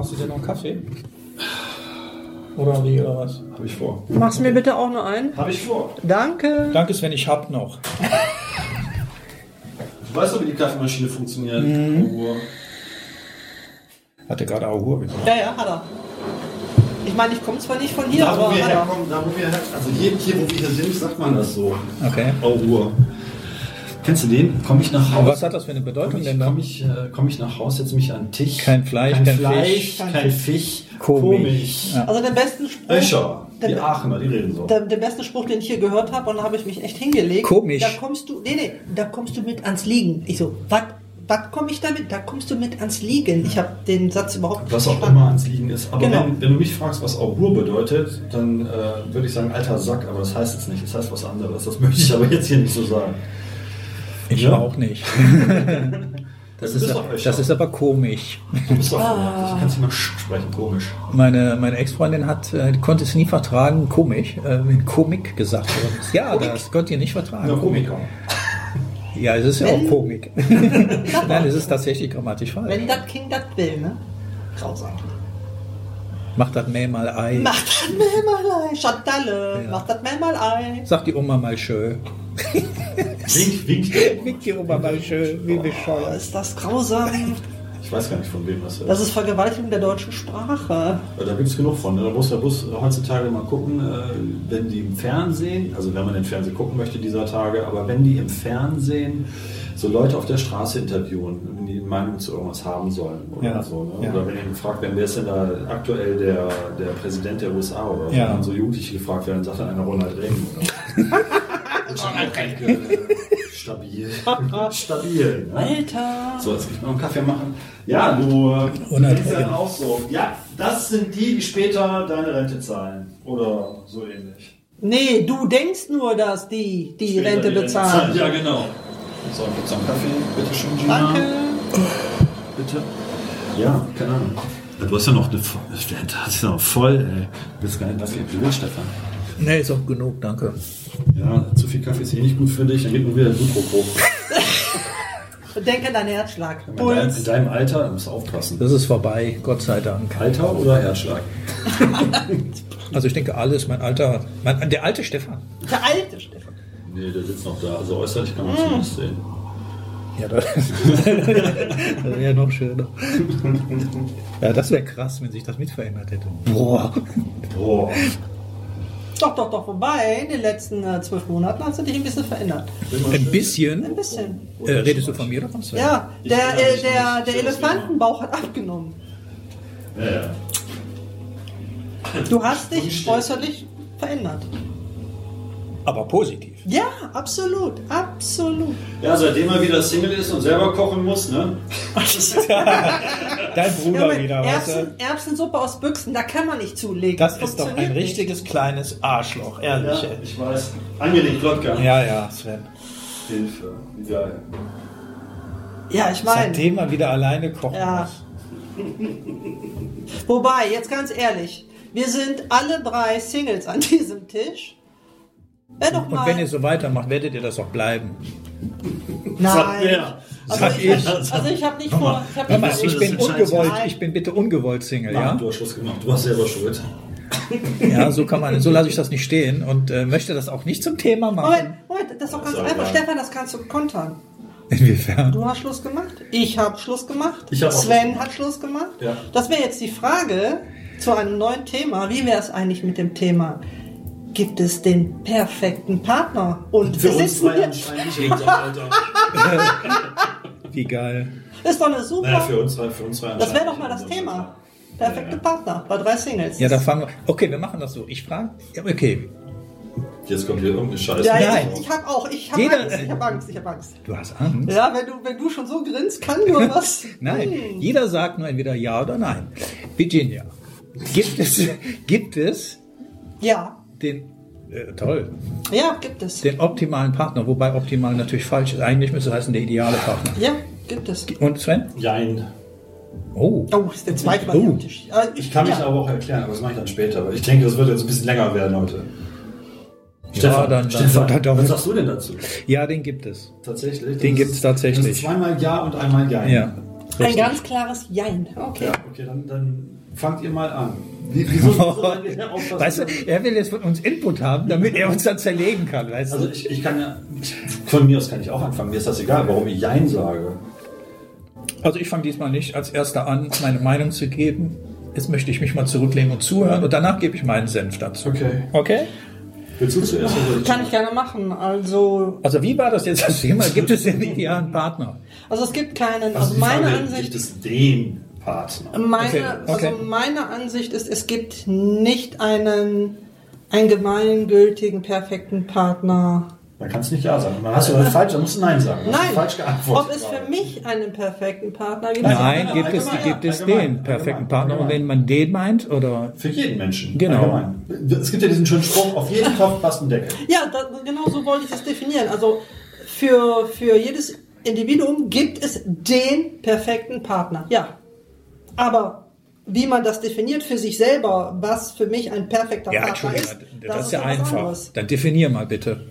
Machst du dir noch einen Kaffee? Oder wie, oder was? Habe ich vor. Machst du mir bitte auch nur einen? Habe ich vor. Danke. Danke, Sven, ich hab noch. Du weißt doch, wie die Kaffeemaschine funktioniert. Oh, Hatte gerade Augur gesagt. Ja, ja, hat er. Ich meine, ich komme zwar nicht von hier, Da, wo aber wir hat er. herkommen, da, wo wir her, also hier, hier, wo wir hier sind, sagt man das so. Okay. Augur. Kennst du den? Komme ich nach Und Hause. was hat das für eine Bedeutung Komme ich, denn da? komm ich, äh, komm ich nach Hause, setze mich an den Tisch. Kein Fleisch, kein, kein Fleisch, Fisch. kein Fisch. Komich. Ja. Also den besten Spruch, Öscher, die der, Aachener, die reden so. der, der beste Spruch, den ich hier gehört habe, und da habe ich mich echt hingelegt. Komisch. Da kommst du, nee, nee, da kommst du mit ans Liegen. Ich so, was, was komme ich damit? Da kommst du mit ans Liegen. Ich habe den Satz überhaupt nicht Was auch verstanden. immer ans Liegen ist. Aber Genau. wenn, wenn du mich fragst, was Augur bedeutet, dann äh, würde ich sagen, alter Sack, aber das heißt jetzt nicht. Das heißt was anderes. Das möchte ich aber jetzt hier nicht so sagen. Ich Ja. auch nicht. Das ist, das ist aber komisch. Du bist doch, Ah. du kannst nicht mal sch- sprechen, komisch. Meine, meine Ex-Freundin hat, äh, konnte es nie vertragen, komisch, äh, wenn Komik gesagt worden ist. Ja, das konnte ihr nicht vertragen. Ja, Komiker. Ja, es ist ja auch Komik. Nein, es ist tatsächlich grammatisch falsch. Wenn das King das will, ne? Grausam. Macht das Mäh mal Ei. Mach das Mehl mal Ei, Chantalle. Ja. Mach das Mehl mal Ei. Sagt die Oma mal schön. Wink, wink. Winkt die Oma mal schön, wie Oh, bescheuert. ist das grausam. Ich weiß gar nicht, von wem das ist. Das ist Vergewaltigung der deutschen Sprache. Da gibt es genug von. ne? Da muss ja bloß heutzutage mal gucken, äh, wenn die im Fernsehen, also wenn man den Fernsehen gucken möchte dieser Tage, aber wenn die im Fernsehen so Leute auf der Straße interviewen, wenn die eine Meinung zu irgendwas haben sollen oder Ja. so. Ne? Ja. Oder wenn ihr gefragt werden, wer ist denn da aktuell der, der Präsident der USA oder so, Ja. wenn so Jugendliche gefragt werden, sagt dann einer Ronald Reagan oder so. Stabil. Stabil. Ne? Alter. So, jetzt will ich noch einen Kaffee machen. Ja, du denkst ja auch so. Ja, das sind die, die später deine Rente zahlen. Oder so ähnlich. Nee, du denkst nur, dass die die Später Rente die bezahlen. Ja, genau. So, gibt's noch einen Kaffee? Bitte schön, Gina. Danke. Bitte. Ja, keine Ahnung. Du hast ja noch eine voll, das ist ja noch voll, ey. Du willst gar nicht, was du willst, Stefan. Nee, ist auch genug, danke. Ja, zu viel Kaffee ist eh nicht gut für dich, dann geht nur wieder der Blutdruck hoch. Denk an deinen Herzschlag. In deinem, in deinem Alter, musst du aufpassen. Das ist vorbei, Gott sei Dank. Alter oder Herzschlag? Also ich denke, alles, mein alter, mein, der alte Stefan. Der alte Stefan. Nee, der sitzt noch da. Also äußerlich kann man zumindest sehen. Ja, das, das wäre noch schöner. Ja, das wäre krass, wenn sich das mit verändert hätte. Boah. Boah. Doch, doch, doch, wobei, in den letzten äh, zwölf Monaten hat sich dich ein bisschen verändert. Ein bisschen. Ein bisschen. Äh, redest du von mir oder von Sven? Ja, der, äh, der, der Elefantenbauch hat abgenommen. Ja, ja. Du hast dich äußerlich verändert. Aber positiv. Ja, absolut, absolut. ja, seitdem er wieder Single ist und selber kochen muss, ne? Dein Bruder Ja, wieder, weißt Erbsen, du? Erbsensuppe aus Büchsen, da kann man nicht zulegen. Das ist doch ein nicht. richtiges kleines Arschloch, ehrlich. Ja, ey. ich weiß. Angelegt, Lotka. Ja, ja, Sven. Hilfe. Wie geil. Ja, ich meine. Seitdem man wieder alleine kochen Ja. muss. Wobei, jetzt ganz ehrlich, wir sind alle drei Singles an diesem Tisch. Wäre doch Und mal. wenn ihr so weitermacht, werdet ihr das auch bleiben. Nein. Also Sag ich, ich. also ich habe nicht Hör vor. mal, Ich, hab mal, vor- ich bin ungewollt, Scheiße. ich bin bitte ungewollt Single, Ja? ja? Du hast Schluss gemacht. Du hast selber Schuld. Ja, so kann man, so lasse ich das nicht stehen und äh, möchte das auch nicht zum Thema machen. Moment, Moment, das ist doch ganz Ist einfach. Stefan, das kannst du kontern. Inwiefern? Du hast Schluss gemacht, ich habe Schluss gemacht, Ich hab Sven Schluss hat Schluss gemacht. Ja. Das wäre jetzt die Frage zu einem neuen Thema. Wie wäre es eigentlich mit dem Thema? Gibt es den perfekten Partner? Und Für wir uns sitzen zwei hier. anscheinend nicht, Alter. Wie geil. Ist doch eine super. Naja, für uns zwei, für uns zwei das wäre doch mal das. Thema. Perfekte Partner bei drei Singles. Ja, da fangen wir. Okay, wir machen das so. Ich frage. Ja, okay. Jetzt kommt hier irgendeine Scheiße. ja, Nein. ich, ich habe auch, ich habe Angst, ich habe Angst, ich habe Angst. Du hast Angst. Ja, wenn du, wenn du schon so grinst, kann nur was. Nein, Hm. jeder sagt nur entweder ja oder nein. Virginia, gibt es, gibt es Ja, den, äh, toll, ja, gibt es. den optimalen Partner, wobei optimal natürlich falsch ist. Eigentlich müsste es heißen der ideale Partner. Ja, gibt es. Und Sven? Jein. Oh, Oh, ist der zweite Mal Oh. Tisch. Äh, Ich kann mich ja. aber auch erklären, aber das mache ich dann später, weil ich denke, das wird jetzt ein bisschen länger werden heute. Ja, dann- dann- Stefan, dann- dann- was sagst du denn dazu? ja, den gibt es. Tatsächlich? Den gibt's ist- tatsächlich. Das ist zweimal Ja und einmal Jein. Ja. Ein ganz klares Jein. Okay. Ja, okay, dann, dann fangt ihr mal an. Wie, wieso, wieso? Weißt du, er will jetzt von uns Input haben, damit er uns dann zerlegen kann, weißt Also du? ich, ich kann ja, von mir aus kann ich auch anfangen. Mir ist das egal, warum ich Jein sage. Also ich fange diesmal nicht als erster an, meine Meinung zu geben. Jetzt möchte ich mich mal zurücklehnen und zuhören und danach gebe ich meinen Senf dazu. Okay. Okay? Willst du zuerst? oder? Kann ich gerne machen. Also, Also wie war das jetzt das Thema? Gibt es den idealen Partner? also es gibt keinen, Also also meine Ansicht, Gibt es den Partner? meine, Okay, okay. also meine Ansicht ist, es gibt nicht einen allgemeingültigen, perfekten Partner. Man kann es nicht Ja sagen. Man hast du falsch, dann musst du Nein sagen. Du hast Nein, falsch geantwortet. ob es für mich einen perfekten Partner gibt. Nein, gibt es, gibt es allgemein, den perfekten allgemein, Partner. Und allgemein. wenn man den meint, oder Für jeden Menschen. Genau. Allgemein. Es gibt ja diesen schönen Spruch, auf jeden Topf passt ein Deckel. Ja, da, genau so wollte ich es definieren. Also für, für jedes Individuum gibt es den perfekten Partner. Ja. Aber wie man das definiert für sich selber, was für mich ein perfekter ja, Partner ist, das, ist ja einfach. anderes. Dann definier mal bitte.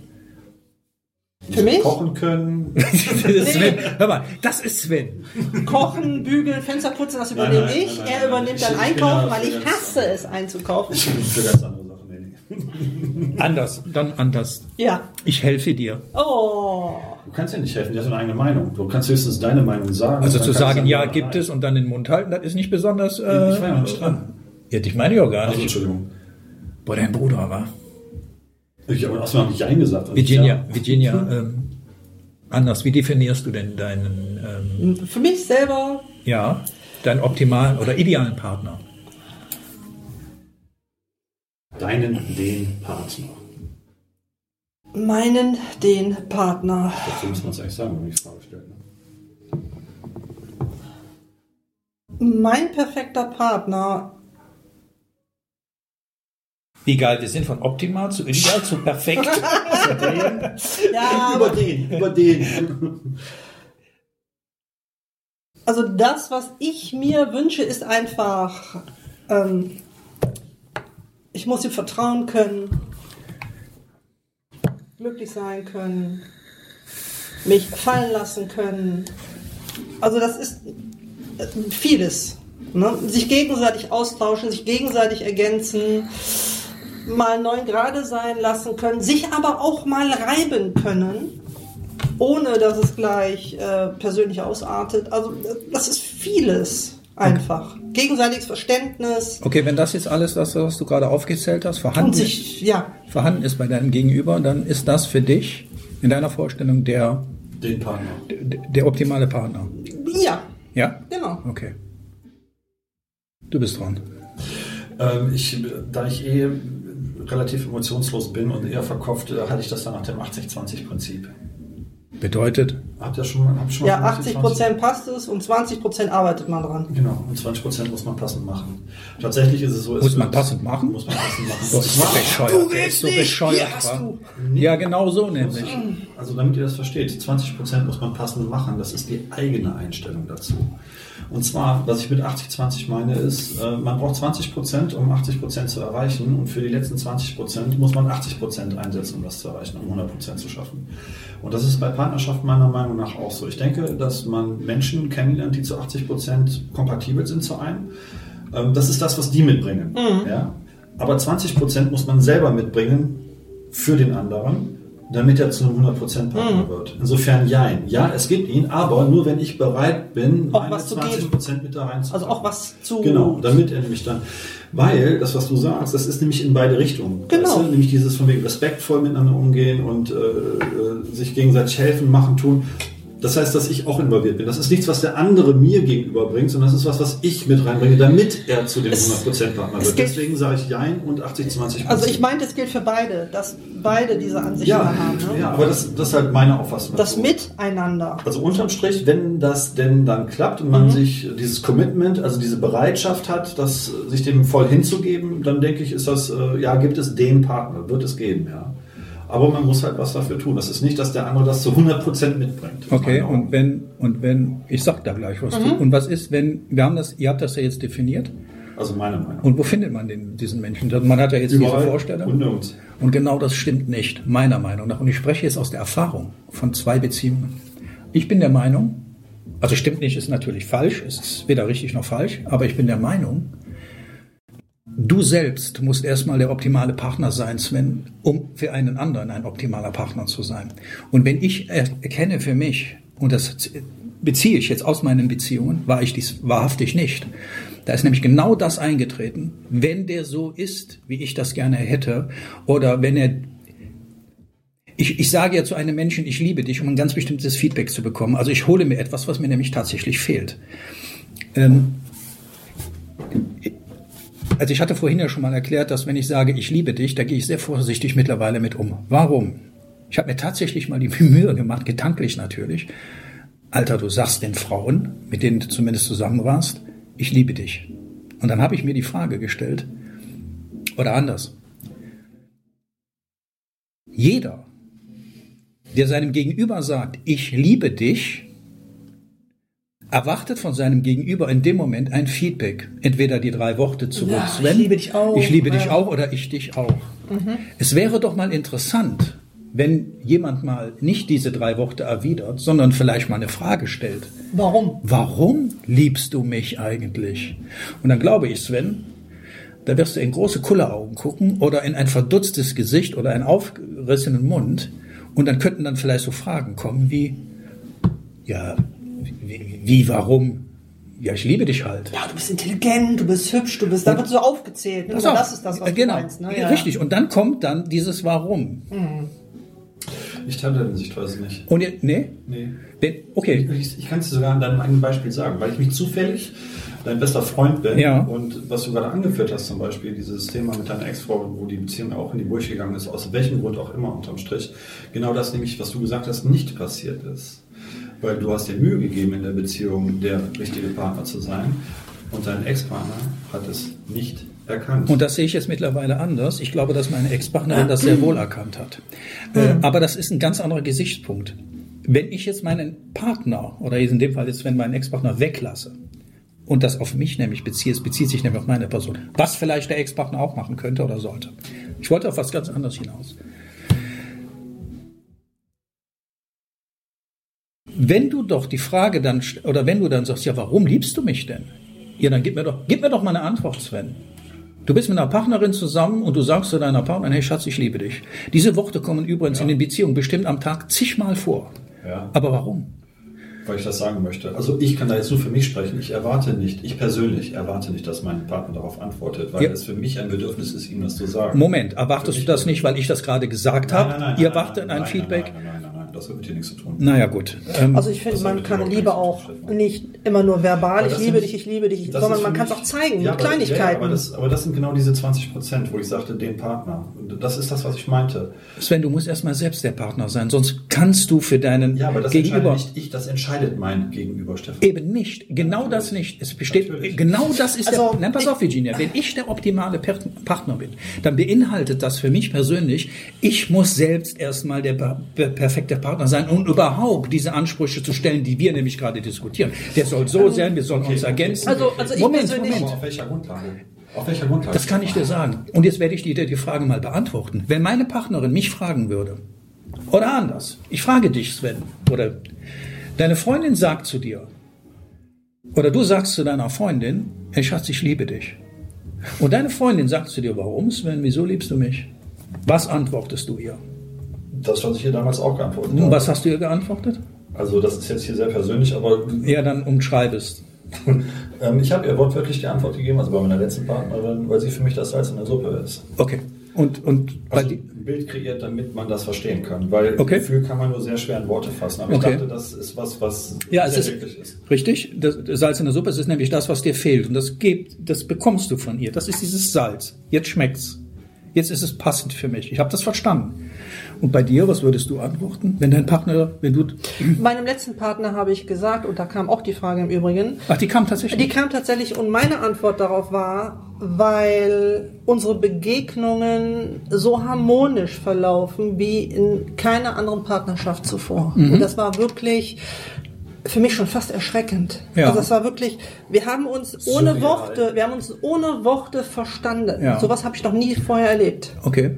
Für mich? Kochen können. Das ist Sven. Hör mal, das ist Sven. Kochen, bügeln, Fenster putzen, das übernehme nein, ich. nein, nein, er nein. übernimmt Ich- dann ich Einkaufen, weil ich hasse es einzukaufen. Ich bin für ganz andere. Anders, dann anders. Ja. Ich helfe dir. Oh. Du kannst ja nicht helfen, du hast eine eigene Meinung. Du kannst höchstens deine Meinung sagen. Also zu sagen, ja, gibt nein. es und dann den Mund halten, das ist nicht besonders. Ich Äh, war ja noch nicht dran. ja, dich meine ich auch gar Also, nicht. Entschuldigung. Boah, dein Bruder war. Ich habe außerdem habe ich Jein gesagt. und Virginia, ja. Virginia, ähm, anders, wie definierst du denn deinen, ähm, Für mich selber ja, deinen optimalen oder idealen Partner? Deinen, den Partner. meinen, den Partner. Dazu muss man es eigentlich sagen, wenn man die Frage stellt. Ne? Mein perfekter Partner. Wie geil, wir sind von optimal zu ideal zu perfekt. Ja, Über den, über den. also das, was ich mir wünsche, ist einfach, ähm, ich muss ihm vertrauen können, glücklich sein können, mich fallen lassen können. Also das ist äh, vieles. Ne? Sich gegenseitig austauschen, sich gegenseitig ergänzen, mal neun Grade sein lassen können, sich aber auch mal reiben können, ohne dass es gleich äh, persönlich ausartet. Also äh, das ist vieles einfach. Gegenseitiges Verständnis Okay, wenn das jetzt alles, das, was du gerade aufgezählt hast, vorhanden, ist, sich, ja, vorhanden ist bei deinem Gegenüber, dann ist das für dich in deiner Vorstellung der, Den Partner. der, der optimale Partner. ja, Ja? genau. Okay. Du bist dran. Ähm, ich, da ich eh relativ emotionslos bin und eher verkopft, äh, halte ich das dann nach dem 80-20-Prinzip. Bedeutet, Habt ihr schon mal, habt schon mal Ja, von 80 Prozent passt es und 20 Prozent arbeitet man dran. Genau, und 20 Prozent muss man passend machen. Tatsächlich ist es so. es Muss man wird- passend machen? Muss man passend machen. das ist so bescheuert. Der ist so bescheuert. Hier hast du. Ja, genau so nämlich. Also damit ihr das versteht, 20% muss man passend machen, das ist die eigene Einstellung dazu. Und zwar, was ich mit 80-20 meine, ist, äh, man braucht 20%, um 80% zu erreichen und für die letzten 20% muss man 80% einsetzen, um das zu erreichen, um 100% zu schaffen. Und das ist bei Partnerschaft meiner Meinung nach auch so. Ich denke, dass man Menschen kennenlernt, die zu 80% kompatibel sind zu einem. Ähm, Das ist das, was die mitbringen. Ja? Aber 20% muss man selber mitbringen für den anderen, damit er zu einem 100% Partner Mhm. wird. Insofern jein. Ja, es gibt ihn, aber nur wenn ich bereit bin, Auch meine was zu 20% mit da reinzupacken. Also auch was zu. Genau, damit er nämlich dann, weil das, was du sagst, das ist nämlich in beide Richtungen. Genau. Weißt du? Nämlich dieses von wegen respektvoll miteinander umgehen und äh, äh, sich gegenseitig helfen, machen, tun. Das heißt, dass ich auch involviert bin. Das ist nichts, was der andere mir gegenüber bringt, sondern das ist was, was ich mit reinbringe, damit er zu dem Es- 100%-Partner es wird. Deswegen sage ich Jein und 80-20%. Also ich meinte, es gilt für beide, dass beide diese Ansicht ja, haben. Ne? ja, aber das, das ist halt meine Auffassung. Das dazu. Miteinander. Also unterm Strich, wenn das denn dann klappt und man Mhm. sich dieses Commitment, also diese Bereitschaft hat, das sich dem voll hinzugeben, dann denke ich, ist das, äh, ja, gibt es den Partner, wird es geben, ja. Aber man muss halt was dafür tun. Das ist nicht, dass der andere das zu 100% mitbringt. Okay, und wenn, und wenn, ich sag da gleich was Mhm. zu. Und was ist, wenn, wir haben das, ihr habt das ja jetzt definiert. Also meine Meinung. Und wo findet man den, diesen Menschen? Man hat ja jetzt diese und Vorstellung. nirgends. Und genau das stimmt nicht, meiner Meinung nach. Und ich spreche jetzt aus der Erfahrung von zwei Beziehungen. Ich bin der Meinung, also stimmt nicht, ist natürlich falsch, ist weder richtig noch falsch, aber ich bin der Meinung, du selbst musst erstmal der optimale Partner sein, Sven, um für einen anderen ein optimaler Partner zu sein. Und wenn ich erkenne für mich, und das beziehe ich jetzt aus meinen Beziehungen, war ich dies wahrhaftig nicht. Da ist nämlich genau das eingetreten. Wenn der so ist, wie ich das gerne hätte, oder wenn er ich, ich sage ja zu einem Menschen, ich liebe dich, um ein ganz bestimmtes Feedback zu bekommen. Also ich hole mir etwas, was mir nämlich tatsächlich fehlt. Ähm, also ich hatte vorhin ja schon mal erklärt, dass wenn ich sage, ich liebe dich, da gehe ich sehr vorsichtig mittlerweile mit um. Warum? Ich habe mir tatsächlich mal die Mühe gemacht, gedanklich natürlich. Alter, du sagst den Frauen, mit denen du zumindest zusammen warst, ich liebe dich. Und dann habe ich mir die Frage gestellt, oder anders. Jeder, der seinem Gegenüber sagt, ich liebe dich, erwartet von seinem Gegenüber in dem Moment ein Feedback. Entweder die drei Worte zurück, ja, Sven, ich liebe dich auch. Ich liebe ja. dich auch oder ich dich auch. Mhm. Es wäre doch mal interessant, wenn jemand mal nicht diese drei Worte erwidert, sondern vielleicht mal eine Frage stellt. Warum? Warum liebst du mich eigentlich? Und dann glaube ich, Sven, da wirst du in große Kulleraugen gucken oder in ein verdutztes Gesicht oder einen aufgerissenen Mund und dann könnten dann vielleicht so Fragen kommen wie, ja, wie, wie warum? Ja, ich liebe dich halt. Ja, du bist intelligent, du bist hübsch, du bist, da wird so aufgezählt. Ne? Auf, das ist das, was genau, du meinst. Ne? Ja. Richtig, und dann kommt dann dieses Warum. Mhm. Ich teile deine Sichtweise nicht. Und ihr, nee? Nee. Okay. Ich, ich kann es dir sogar an deinem eigenen Beispiel sagen, weil ich mich zufällig dein bester Freund bin ja. und was du gerade angeführt hast, zum Beispiel dieses Thema mit deiner Ex-Frau, wo die Beziehung auch in die Brüche gegangen ist, aus welchem Grund auch immer unterm Strich, genau das nämlich, was du gesagt hast, nicht passiert ist. Weil du hast dir Mühe gegeben, in der Beziehung der richtige Partner zu sein und dein Ex-Partner hat es nicht erkannt. Und das sehe ich jetzt mittlerweile anders. Ich glaube, dass meine Ex-Partnerin das sehr wohl erkannt hat. Äh, aber das ist ein ganz anderer Gesichtspunkt. Wenn ich jetzt meinen Partner, oder in dem Fall jetzt, wenn meinen Ex-Partner weglasse, und das auf mich nämlich bezieht, es bezieht sich nämlich auf meine Person, was vielleicht der Ex-Partner auch machen könnte oder sollte. Ich wollte auf was ganz anderes hinaus. Wenn du doch die Frage dann, oder wenn du dann sagst, ja, warum liebst du mich denn? Ja, dann gib mir doch, gib mir doch mal eine Antwort, Sven. Du bist mit einer Partnerin zusammen und du sagst zu deiner Partnerin, hey Schatz, ich liebe dich. Diese Worte kommen übrigens ja. in den Beziehungen bestimmt am Tag zigmal vor. Ja. Aber warum? weil ich das sagen möchte. Also ich kann da jetzt nur für mich sprechen. Ich erwarte nicht, ich persönlich erwarte nicht, dass mein Partner darauf antwortet, weil ja. es für mich ein Bedürfnis ist, ihm das zu sagen. Moment, erwartest du das nicht, weil ich das gerade gesagt habe? Ihr erwartet ein Feedback? Nein, nein, nein, nein, das hat mit dir nichts zu tun. Naja, gut. Ähm, also ich finde, man kann Liebe auch nicht immer nur verbal, ich liebe dich, ich liebe dich, sondern man kann es auch zeigen ja, mit Kleinigkeiten. Ja, aber, das, aber das sind genau diese 20 Prozent, wo ich sagte, den Partner. Und das ist das, was ich meinte. Sven, du musst erstmal selbst der Partner sein, sonst kannst du für deinen ja, aber das Gegenüber... nicht ich, das entscheidet mein Gegenüber, Stefan. Eben nicht. Genau ja, das nicht. Es besteht, natürlich. genau das ist also, der, nein, pass auf, Virginia, wenn ich der optimale Partner bin, dann beinhaltet das für mich persönlich, ich muss selbst erstmal der perfekte Partner sein und überhaupt diese Ansprüche zu stellen, die wir nämlich gerade diskutieren. Der soll so also, sein, wir sollen okay, uns ergänzen. Also, also ich Moment, Moment. Auf welcher Grundlage? Auf welcher Grundlage? Das kann ich dir sagen. Und jetzt werde ich dir die Frage mal beantworten. Wenn meine Partnerin mich fragen würde, oder anders, ich frage dich, Sven, oder deine Freundin sagt zu dir, oder du sagst zu deiner Freundin, hey Schatz, ich liebe dich. Und deine Freundin sagt zu dir, warum, Sven, wieso liebst du mich? Was antwortest du ihr? Das, was ich ihr damals auch geantwortet habe. Was hast du ihr geantwortet? Also das ist jetzt hier sehr persönlich, aber... Ja, dann umschreib es. ähm, ich habe ihr wortwörtlich die Antwort gegeben, also bei meiner letzten Partnerin, weil sie für mich das Salz in der Suppe ist. Okay. Und, und also ein Bild kreiert, damit man das verstehen kann. Weil okay. Gefühl kann man nur sehr schwer in Worte fassen. Aber okay. ich dachte, das ist was, was ja, es ist, ist. Richtig. Das Salz in der Suppe, es ist nämlich das, was dir fehlt. Und das gibt, das bekommst du von ihr. Das ist dieses Salz. Jetzt schmeckt's. Jetzt ist es passend für mich. Ich habe das verstanden. Und bei dir, was würdest du antworten, wenn dein Partner, wenn du... Meinem letzten Partner habe ich gesagt, und da kam auch die Frage im Übrigen. Ach, die kam tatsächlich? Die kam tatsächlich und meine Antwort darauf war, weil unsere Begegnungen so harmonisch verlaufen wie in keiner anderen Partnerschaft zuvor. Mhm. Und das war wirklich für mich schon fast erschreckend. Ja. Also das war wirklich, wir haben uns ohne Surreal. Worte, wir haben uns ohne Worte verstanden. Ja. Sowas habe ich noch nie vorher erlebt. Okay.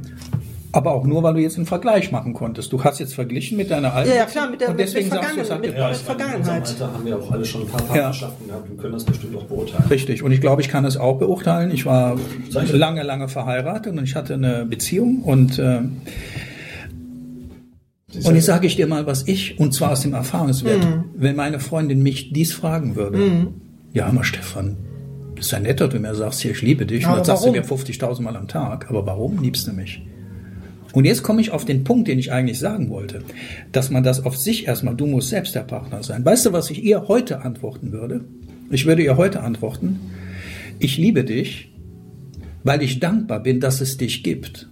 Aber auch nur, weil du jetzt einen Vergleich machen konntest. Du hast jetzt verglichen mit deiner alten Ja, ja, klar, mit der- und deswegen mit sagst du, es hat mit- meine, in Vergangenheit. unserem Alter haben wir auch alle schon ein paar Partnerschaften gehabt und können das bestimmt auch beurteilen. Richtig. Und ich glaube, ich kann es auch beurteilen. Ich war lange, lange verheiratet und ich hatte eine Beziehung und äh, und jetzt sage ich dir mal, was ich, und zwar aus dem Erfahrungswert, Mhm. wenn meine Freundin mich dies fragen würde, ja, hör mal, Stefan, das ist ja nett, dass du mir sagst, hier, ich liebe dich, und Aber das sagst du warum? mir 50.000 Mal am Tag, aber warum liebst du mich? Und jetzt komme ich auf den Punkt, den ich eigentlich sagen wollte, dass man das auf sich erstmal, du musst selbst der Partner sein. Weißt du, was ich ihr heute antworten würde? Ich würde ihr heute antworten, ich liebe dich, weil ich dankbar bin, dass es dich gibt.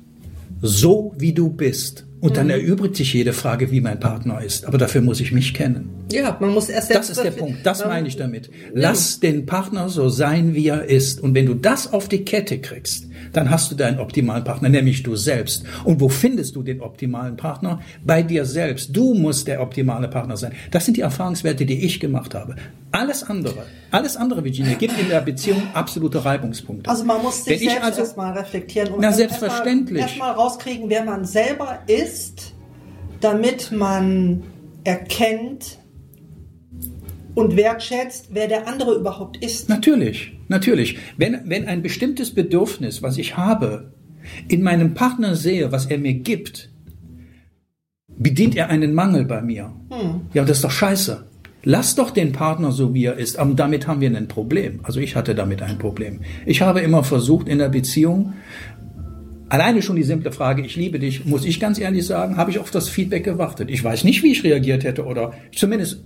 So wie du bist. Und dann erübrigt sich jede Frage, wie mein Partner ist. Aber dafür muss ich mich kennen. Ja, man muss erst Das ist der Punkt. Das meine ich damit. Lass den Partner so sein, wie er ist. Und wenn du das auf die Kette kriegst, dann hast du deinen optimalen Partner, nämlich du selbst. Und wo findest du den optimalen Partner? Bei dir selbst. Du musst der optimale Partner sein. Das sind die Erfahrungswerte, die ich gemacht habe. Alles andere, alles andere, Virginia, gibt in der Beziehung absolute Reibungspunkte. Also man muss sich Wenn selbst also- erstmal reflektieren und Na, erst- selbstverständlich. Erstmal erstmal rauskriegen, wer man selber ist, damit man erkennt und wertschätzt, wer der andere überhaupt ist. Natürlich, natürlich. Wenn, wenn ein bestimmtes Bedürfnis, was ich habe, in meinem Partner sehe, was er mir gibt, bedient er einen Mangel bei mir. Ja, das ist doch scheiße. Lass doch den Partner so, wie er ist. Aber damit haben wir ein Problem. Also ich hatte damit ein Problem. Ich habe immer versucht, in der Beziehung, alleine schon die simple Frage, ich liebe dich, muss ich ganz ehrlich sagen, habe ich auf das Feedback gewartet. Ich weiß nicht, wie ich reagiert hätte oder zumindest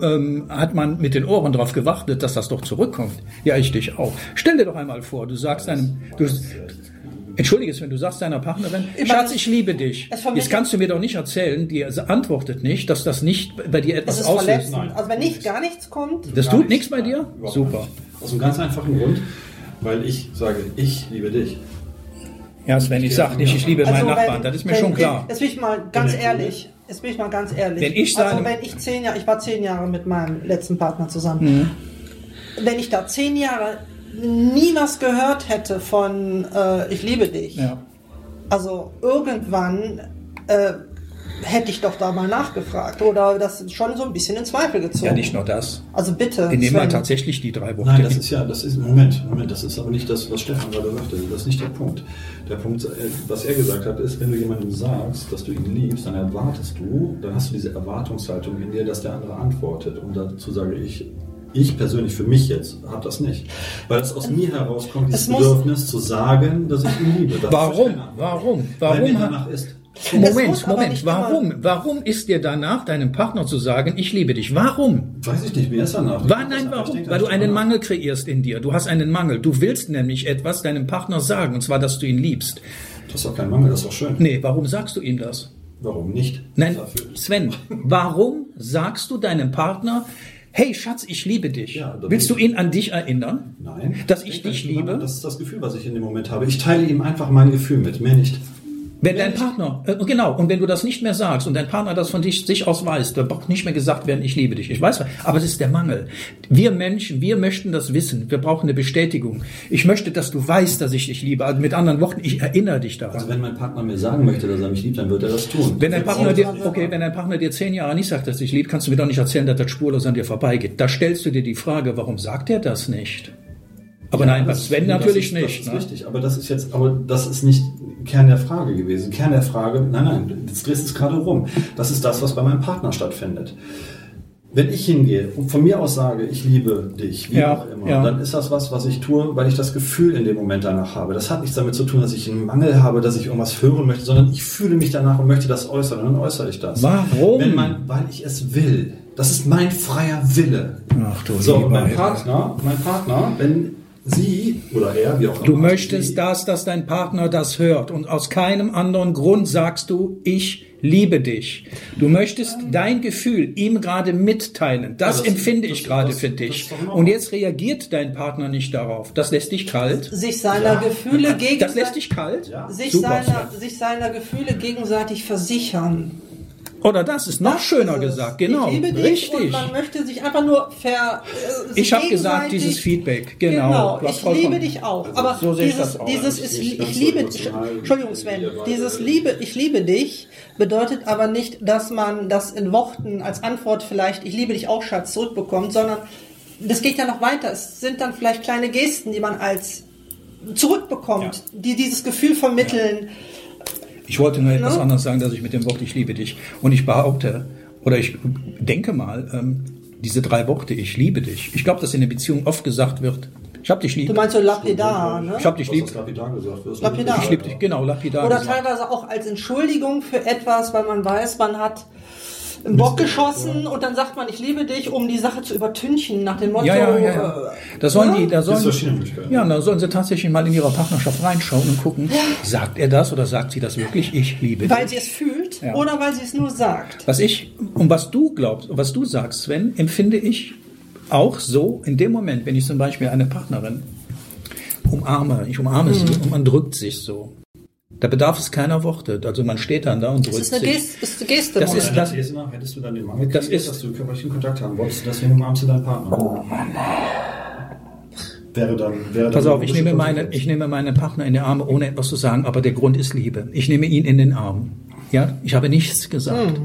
ähm, hat man mit den Ohren darauf gewartet, dass das doch zurückkommt. Ja, ich dich auch. Stell dir doch einmal vor, du sagst deinem, du, entschuldige es, wenn du sagst deiner Partnerin, Ich Schatz, meine, ich liebe dich. es Jetzt kannst du mir doch nicht erzählen, die antwortet nicht, dass das nicht bei dir Es etwas ist auslöst. Also wenn nicht gar nichts kommt, Das tut nichts bei dir? Super. Aus einem ganz einfachen Grund, weil ich sage, ich liebe dich. Ja, Sven, ich sag nicht, ich liebe meinen Also Nachbarn, das ist mir wenn, schon klar. Jetzt bin ich mal ganz ehrlich. Jetzt bin ich mal ganz ehrlich. Wenn ich also seinem- wenn ich zehn Jahre, ich war zehn Jahre mit meinem letzten Partner zusammen. Mhm. Wenn ich da zehn Jahre nie was gehört hätte von äh, ich liebe dich, Ja. also irgendwann äh, hätte ich doch da mal nachgefragt oder das schon so ein bisschen in Zweifel gezogen. Ja, nicht nur das. Also bitte. Wir nehmen mal tatsächlich die drei Worte. Nein, das ist ja, das ist, Moment, Moment, das ist aber nicht das, was Stefan gerade sagte. Das ist nicht der Punkt. Der Punkt, äh, was er gesagt hat, ist, wenn du jemandem sagst, dass du ihn liebst, dann erwartest du, dann hast du diese Erwartungshaltung in dir, dass der andere antwortet. Und dazu sage ich, ich persönlich für mich jetzt habe das nicht. Weil es aus mir herauskommt, dieses Bedürfnis zu sagen, dass ich ihn liebe. Das Warum? keiner. Warum? Weil mir Warum? danach ist. Moment, Moment. Warum? immer- Warum ist dir danach, deinem Partner zu sagen, ich liebe dich? Warum? Weiß ich nicht, mir ist danach. War, nein, denke warum? da Weil du einen. Mangel kreierst in dir. Du hast einen Mangel. Du willst nämlich etwas deinem Partner sagen, und zwar, dass du ihn liebst. Das ist doch kein Mangel, das ist doch schön. Nee, warum sagst du ihm das? Warum nicht? Nein, Sven, warum sagst du deinem Partner, hey Schatz, ich liebe dich? Ja, Willst du ihn an dich erinnern? Nein. Dass ich denke dich liebe? Das ist das Gefühl, was ich in dem Moment habe. Ich teile ihm einfach mein Gefühl mit, mehr nicht. Wenn dein Partner, äh, genau, und wenn du das nicht mehr sagst und dein Partner das von dich, sich aus weiß, da braucht nicht mehr gesagt werden, ich liebe dich. Ich weiß, aber es ist der Mangel. Wir Menschen, wir möchten das wissen. Wir brauchen eine Bestätigung. Ich möchte, dass du weißt, dass ich dich liebe. Also mit anderen Worten, ich erinnere dich daran. Also wenn mein Partner mir sagen möchte, dass er mich liebt, dann wird er das tun. Wenn dein Partner dir, okay, wenn dein Partner dir zehn Jahre nicht sagt, dass dich liebt, kannst du mir doch nicht erzählen, dass das spurlos an dir vorbeigeht. Da stellst du dir die Frage, warum sagt er das nicht? Aber nein, bei das- Sven das natürlich ist, nicht. Das ist ne? richtig, aber das ist jetzt, aber das ist nicht Kern der Frage gewesen. Kern der Frage, nein, nein, jetzt drehst du es gerade rum. Das ist das, was bei meinem Partner stattfindet. Wenn ich hingehe und von mir aus sage, ich liebe dich, wie Ja, auch immer, ja. dann ist das was, was ich tue, weil ich das Gefühl in dem Moment danach habe. Das hat nichts damit zu tun, dass ich einen Mangel habe, dass ich irgendwas hören möchte, sondern ich fühle mich danach und möchte das äußern und dann äußere ich das. Warum? Wenn mein, weil ich es will. Das ist mein freier Wille. Ach du So, mein. Partner, mein Partner, wenn sie oder er, wie auch immer. Du möchtest sie, das, dass dein Partner das hört und aus keinem anderen Grund sagst du, ich liebe dich. Du möchtest dein Gefühl ihm gerade mitteilen. Das, Ja, das- empfinde das- ich gerade für dich. Und jetzt reagiert dein Partner nicht darauf. Das lässt dich kalt. sich seiner Gefühle gegen Das lässt dich kalt. Ja. sich, Super, seiner, sich seiner Gefühle gegenseitig versichern. Oder das ist noch Das schöner ist es. gesagt, genau. Ich liebe dich Richtig. und man möchte sich einfach nur ver. äh, Ich habe gesagt, dieses Feedback, genau. Genau, ich liebe dich auch. Aber so sehe ich dieses, das auch. dieses ist, ich so liebe, Entschuldigung Sven, dieses Liebe, ich liebe dich bedeutet aber nicht, dass man das in Worten als Antwort vielleicht, ich liebe dich auch, Schatz, zurückbekommt, sondern das geht ja noch weiter. Es sind dann vielleicht kleine Gesten, die man als zurückbekommt, Ja. die dieses Gefühl vermitteln. Ich wollte nur etwas Ne? anderes sagen, dass ich mit dem Wort Ich liebe dich. Und ich behaupte, oder ich denke mal, ähm, diese drei Worte, ich liebe dich. Ich glaube, dass in der Beziehung oft gesagt wird, ich hab dich lieb. Du meinst so lapidar, ne? Ich hab dich lieb. lapidar gesagt? wirst Lapidar. Ich liebe dich, genau, lapidar. Oder gesagt. teilweise auch als Entschuldigung für etwas, weil man weiß, man hat einen Bock geschossen und dann sagt man, ich liebe dich, um die Sache zu übertünchen, nach dem Motto. Ja, ja, ja, ja. äh, Da sollen ne? die, da sollen, ja, da sollen sie tatsächlich mal in ihrer Partnerschaft reinschauen und gucken, sagt er das oder sagt sie das wirklich? Ich liebe Weil dich. sie es fühlt Ja. oder weil sie es nur sagt. Was ich, und was du glaubst, was du sagst, Sven, empfinde ich auch so in dem Moment, wenn ich zum Beispiel eine Partnerin umarme, ich umarme Mhm. sie und man drückt sich so. Da bedarf es keiner Worte. Also man steht dann da und Das drückt ist eine sich. Geste. Ist eine Geste Das ist- das- These nach hättest du dann den Mangel Das ist- dass du körperlichen Kontakt haben wolltest, deswegen umarmst du deinen Partner. Oh Mann. Wäre dann, wäre Pass dann auf, ich nehme, meine, ich nehme meinen Partner in die Arme, ohne etwas zu sagen, aber der Grund ist Liebe. Ich nehme ihn in den Arm. Ja, ich habe nichts gesagt.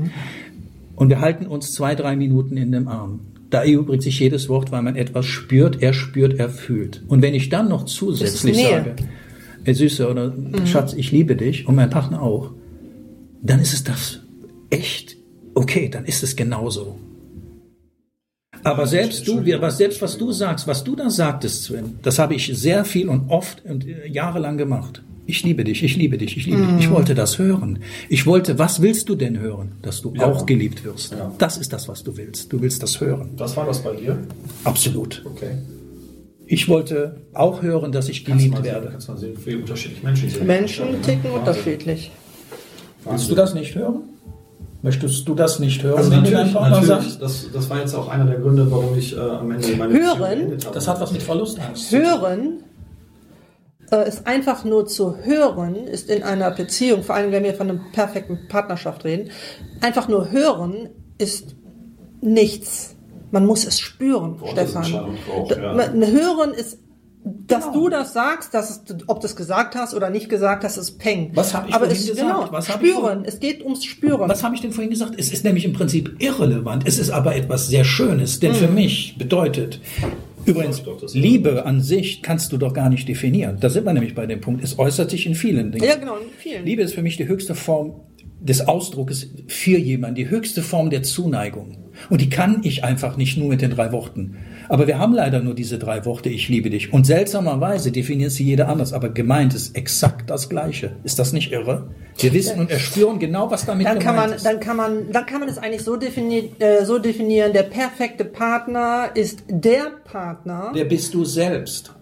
Und wir halten uns zwei, drei Minuten in dem Arm. Da erübrigt sich jedes Wort, weil man etwas spürt, er spürt, er fühlt. Und wenn ich dann noch zusätzlich sage, ey Süße oder Schatz, ich liebe dich und mein Partner auch, dann ist es das echt okay, dann ist es genauso. Aber selbst du, aber selbst was du sagst, was du da sagtest, Sven, das habe ich sehr viel und oft und äh, jahrelang gemacht. Ich liebe dich, ich liebe dich, ich liebe dich. Ich wollte das hören. Ich wollte, was willst du denn hören? Dass du Ja. auch geliebt wirst. Ja. Das ist das, was du willst. Du willst das hören. Was war das bei dir? Absolut. Okay. Ich wollte auch hören, dass ich Kannst geliebt sehen, werde. kannst du mal sehen, wie unterschiedlich Menschen sind. Menschen ticken unterschiedlich. Willst du das nicht hören? Möchtest du das nicht hören, Also natürlich, natürlich das, das war jetzt auch einer der Gründe, warum ich äh, am Ende meine Hören? Das hat was mit Verlustangst tun. Hören äh, ist einfach nur zu hören, ist in einer Beziehung, vor allem wenn wir von einer perfekten Partnerschaft reden, einfach nur hören ist nichts. Man muss es spüren, ist Stefan. Da- ja. man- Hören ist, dass Genau. du das sagst, dass es, ob du es gesagt hast oder nicht gesagt hast, ist Peng. Was hab ich Aber vorhin es, gesagt? Genau, Was hab ich spüren. Es geht ums Spüren. Was habe ich denn vorhin gesagt? Es ist nämlich im Prinzip irrelevant. Es ist aber etwas sehr Schönes, denn für mich bedeutet, übrigens. Liebe an sich kannst du doch gar nicht definieren. Da sind wir nämlich bei dem Punkt. Es äußert sich in vielen Dingen. ja, genau, in vielen. Liebe ist für mich die höchste Form des Ausdrucks für jemanden, die höchste Form der Zuneigung. Und die kann ich einfach nicht nur mit den drei Worten. Aber wir haben leider nur diese drei Worte, ich liebe dich. Und seltsamerweise definiert sie jeder anders, aber gemeint ist exakt das Gleiche. Ist das nicht irre? Wir wissen und erspüren genau, was damit dann kann gemeint man, ist. dann kann man, dann kann man es eigentlich so definieren, äh, so definieren. Der perfekte Partner ist der Partner. Der bist du selbst.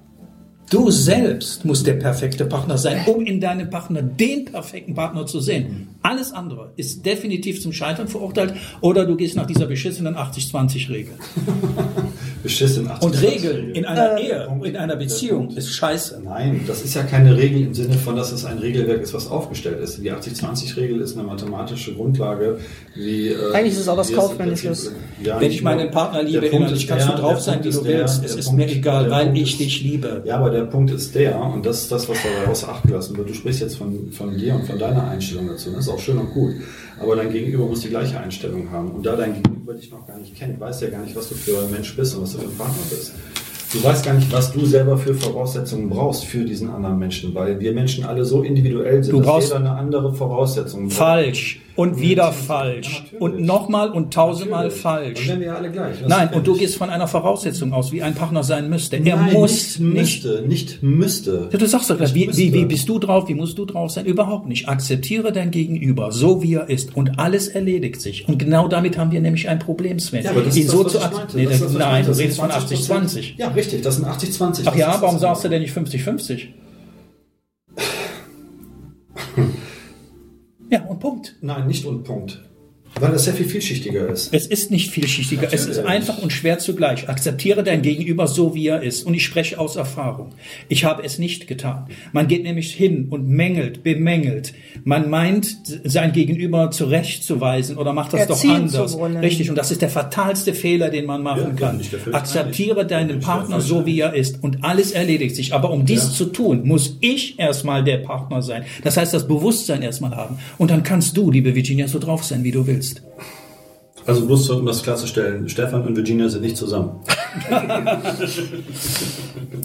Du selbst musst der perfekte Partner sein, um in deinem Partner den perfekten Partner zu sehen. Alles andere ist definitiv zum Scheitern verurteilt oder du gehst nach dieser beschissenen 80-20-Regel. Beschissen. Ach, Und das Regeln in einer Ehe, in einer Beziehung ist scheiße. Nein, das ist ja keine Regel im Sinne von, dass es ein Regelwerk ist, was aufgestellt ist. Die 80-20-Regel ist eine mathematische Grundlage, wie. Äh, Eigentlich ist es auch was Kaufmännisches. Ja, Wenn ich meinen. Partner liebe, innerlich kannst du drauf sein, wie du willst. Es ist mir egal, weil ich dich liebe. Ja, aber der Punkt ist der, und das ist das, was dabei außer Acht gelassen wird. Du sprichst jetzt von, von dir und von deiner Einstellung dazu. Das ist auch schön und gut. Aber dein Gegenüber muss die gleiche Einstellung haben. Und da dein Gegenüber dich noch gar nicht kennt, weiß ja gar nicht, was du für ein Mensch bist und was du für ein Partner bist. Du weißt gar nicht, was du selber für Voraussetzungen brauchst für diesen anderen Menschen, weil wir Menschen alle so individuell sind, Du dass brauchst- jeder eine andere Voraussetzung braucht. Falsch und wieder falsch und nochmal und tausendmal falsch. Dann wir ja alle gleich. Das Nein, und du gehst von einer Voraussetzung aus, wie ein Partner sein müsste. Er Nein, muss nicht nicht. müsste, nicht müsste. Ja, du sagst doch gleich, wie, wie, wie bist du drauf, wie musst du drauf sein? Überhaupt nicht. Akzeptiere dein Gegenüber, so wie er ist. Und alles erledigt sich. Und genau damit haben wir nämlich ein Problem, Sven. Ja, aber das Ihn ist so das, zu nee, Das das, Nein, du redest von 80-20. Ja, richtig, das sind 80-20. Ach ja, warum sagst du denn nicht 50-50? Ja, und Punkt. Nein, nicht und Punkt. Weil das sehr viel vielschichtiger ist. Es ist nicht vielschichtiger, es ist Natürlich. einfach und schwer zugleich. Akzeptiere dein Gegenüber so, wie er ist. Und ich spreche aus Erfahrung. Ich habe es nicht getan. Man geht nämlich hin und mängelt, bemängelt. Man meint, sein Gegenüber zurechtzuweisen oder macht das Erziehen doch anders. Richtig. Und das ist der fatalste Fehler, den man machen Ja, kann. Akzeptiere deinen. Partner so, wie er ist. Und alles erledigt sich. Aber um dies Ja. zu tun, muss ich erstmal der Partner sein. Das heißt, das Bewusstsein erstmal haben. Und dann kannst du, liebe Virginia, so drauf sein, wie du willst. Also bloß um das klarzustellen, Stefan und Virginia sind nicht zusammen.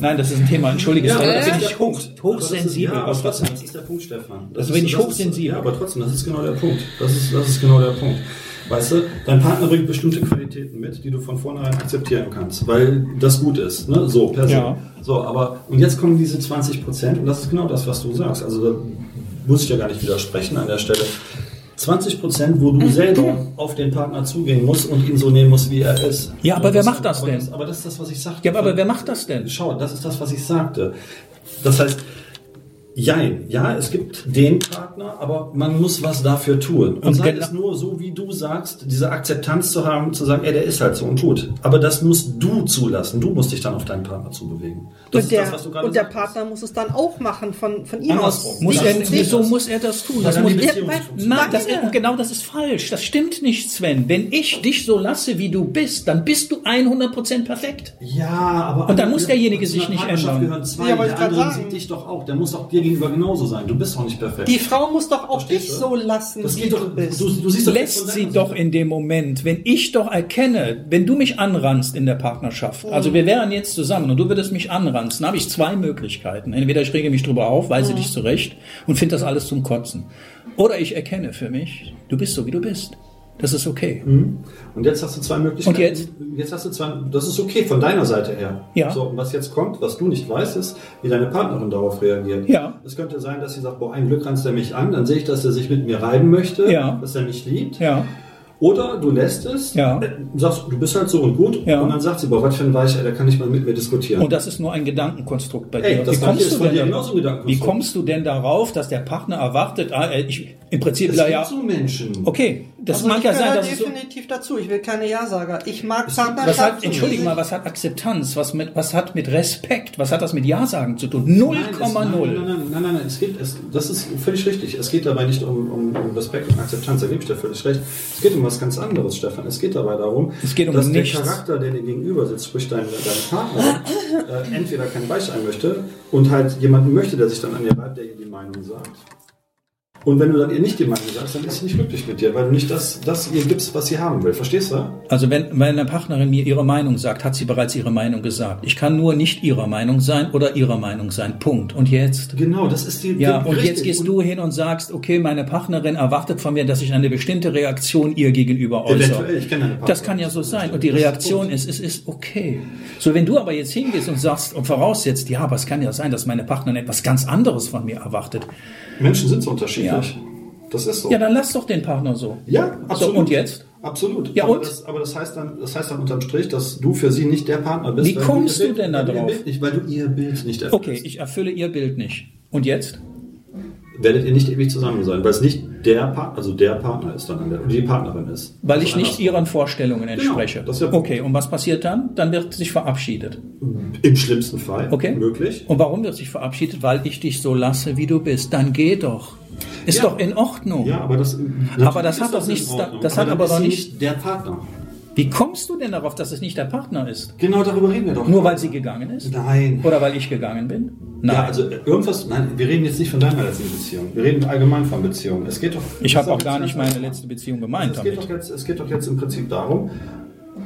Nein, das ist ein Thema, entschuldige, Ja, aber da das bin ist ich hoch, hochsensibel. Aber das ist, was ja, aber das trotzdem, das ist der Punkt, Stefan. Das Also bin ich das hochsensibel. ja, aber trotzdem, das ist genau der Punkt. Das ist, das ist genau der Punkt. Weißt du, dein Partner bringt bestimmte Qualitäten mit, die du von vornherein akzeptieren kannst, weil das gut ist, ne? So, per se. Ja. So, aber, und jetzt kommen diese 20 Prozent, und das ist genau das, was du sagst. Also, da muss ich ja gar nicht widersprechen an der Stelle. 20 Prozent, wo du selber auf den Partner zugehen musst und ihn so nehmen musst, wie er ist. Ja, aber Und wer macht das aber denn? Aber das ist das, was ich sagte. Ja, aber wer macht das denn? Schau, das ist das, was ich sagte. Das heißt, jein, ja, es gibt den Partner, aber man muss was dafür tun. Und, Und sei es nur so, wie du sagst, diese Akzeptanz zu haben, zu sagen, ey, der ist halt so und tut. Aber das musst du zulassen. Du musst dich dann auf deinen Partner zubewegen. Das Und der, ist das, was du gerade und der. Partner muss es dann auch machen von, von ihm aus. Muss er, wieso das? muss er das tun? Das muss, Ja. Nein, das, genau das ist falsch. Das stimmt nicht, Sven. Wenn ich dich so lasse, wie du bist, dann bist du 100% perfekt. Ja, aber Und dann muss derjenige sich nicht ändern. gehören zwei, Ja, der ich andere sieht dich doch auch. Der muss auch dir gegenüber genauso sein. Du bist doch nicht perfekt. Die Frau muss doch auch Verstehst dich du? so lassen, das wie geht du doch, bist. Du, du siehst doch Lässt sie doch in dem Moment, wenn ich doch erkenne, wenn du mich anranst in der Partnerschaft, also wir wären jetzt zusammen und du würdest mich anranzen, habe ich zwei Möglichkeiten. Entweder ich rege mich drüber auf, weise dich zurecht und finde das alles zum Kotzen. Oder ich erkenne für mich, du bist so, wie du bist. Das ist okay. Und jetzt hast du zwei Möglichkeiten. Und jetzt? Jetzt hast du zwei, das ist okay von deiner Seite her. Ja. So, und was jetzt kommt, was du nicht weißt, ist, wie deine Partnerin darauf reagiert. Ja. Es könnte sein, dass sie sagt, boah, ein Glück ranzt er mich an, dann sehe ich, dass er sich mit mir reiben möchte, Ja. dass er mich liebt. Ja. Oder du lässt es, Ja. äh, sagst, du bist halt so und gut, Ja. und dann sagt sie, boah, was für ein Weicher, der kann nicht mal mit mir diskutieren. Und das ist nur ein Gedankenkonstrukt bei Ey, dir. das Wie kommst, du von denn dir da- genauso ein Gedankenkonstrukt. wie kommst du denn darauf, dass der Partner erwartet, ah, ich, im Prinzip, es ja, gibt ja, so Menschen. okay, das Also mag ich ja sein, dass es so, definitiv dazu. Ich will keine Ja-Sager. Ich mag was hat, entschuldige die mal, was hat Akzeptanz, was mit, was hat mit Respekt, was hat das mit Ja-Sagen zu tun? 0,0. Nein, Nein, nein, nein, nein, nein, nein, es geht, es, das ist völlig richtig. Es geht dabei nicht um, um, um Respekt und Akzeptanz, da gebe ich dir völlig recht. Es geht um was ganz anderes, Stefan. Es geht dabei darum, Es geht um dass nichts. der Charakter, der dir gegenüber sitzt, sprich dein, dein Partner, äh, entweder kein Weich sein möchte und halt jemanden möchte, der sich dann an ihr reibt, der ihr die Meinung sagt. Und wenn du dann ihr nicht die Meinung sagst, dann ist sie nicht glücklich mit dir, weil du nicht das, das ihr gibst, was sie haben will. Verstehst du? Also wenn meine Partnerin mir ihre Meinung sagt, hat sie bereits ihre Meinung gesagt. Ich kann nur nicht ihrer Meinung sein oder ihrer Meinung sein. Punkt. Und jetzt? Genau, das ist die. Ja, und jetzt gehst du hin und sagst, okay, meine Partnerin erwartet von mir, dass ich eine bestimmte Reaktion ihr gegenüber äußere. Eventuell, ich kenne deine Partnerin. Das kann ja so sein. Und die ist Reaktion ist, es ist okay. So, wenn du aber jetzt hingehst und sagst und voraussetzt, ja, aber es kann ja sein, dass meine Partnerin etwas ganz anderes von mir erwartet. Menschen sind so unterschiedlich. Ja. Das ist so. Ja, dann lass doch den Partner so. Ja, absolut. So, und jetzt? Absolut. Ja, aber und? Das, aber das heißt dann, das heißt dann unterm Strich, dass du für sie nicht der Partner bist. Wie kommst ihr du denn da drauf? Nicht, weil du ihr Bild nicht erfüllst. Okay, ich erfülle ihr Bild nicht. Und jetzt? Werdet ihr nicht ewig zusammen sein, weil es nicht der Partner, also der Partner ist dann, an der, die Partnerin ist. Weil Also ich nicht ihren Vorstellungen entspreche. das ist der Punkt. okay, und was passiert dann? Dann wird sich verabschiedet. Im schlimmsten Fall. Okay. Möglich. Und warum wird sich verabschiedet? Weil ich dich so lasse, wie du bist. Dann geh doch. Ist Ja. doch in Ordnung. Ja, aber das. Aber das hat doch nichts das hat aber doch nicht- der Partner. Wie kommst du denn darauf, dass es nicht der Partner ist? Genau darüber reden wir doch. Nur weil sie gegangen ist? Nein. Oder weil ich gegangen bin? Nein. Ja, also äh, irgendwas, nein, wir reden jetzt nicht von deiner letzten Beziehung. Wir reden allgemein von Beziehungen. Es geht doch. ich habe auch gar nicht meine letzte Beziehung gemeint Es geht, damit. doch jetzt, es geht doch jetzt im Prinzip darum,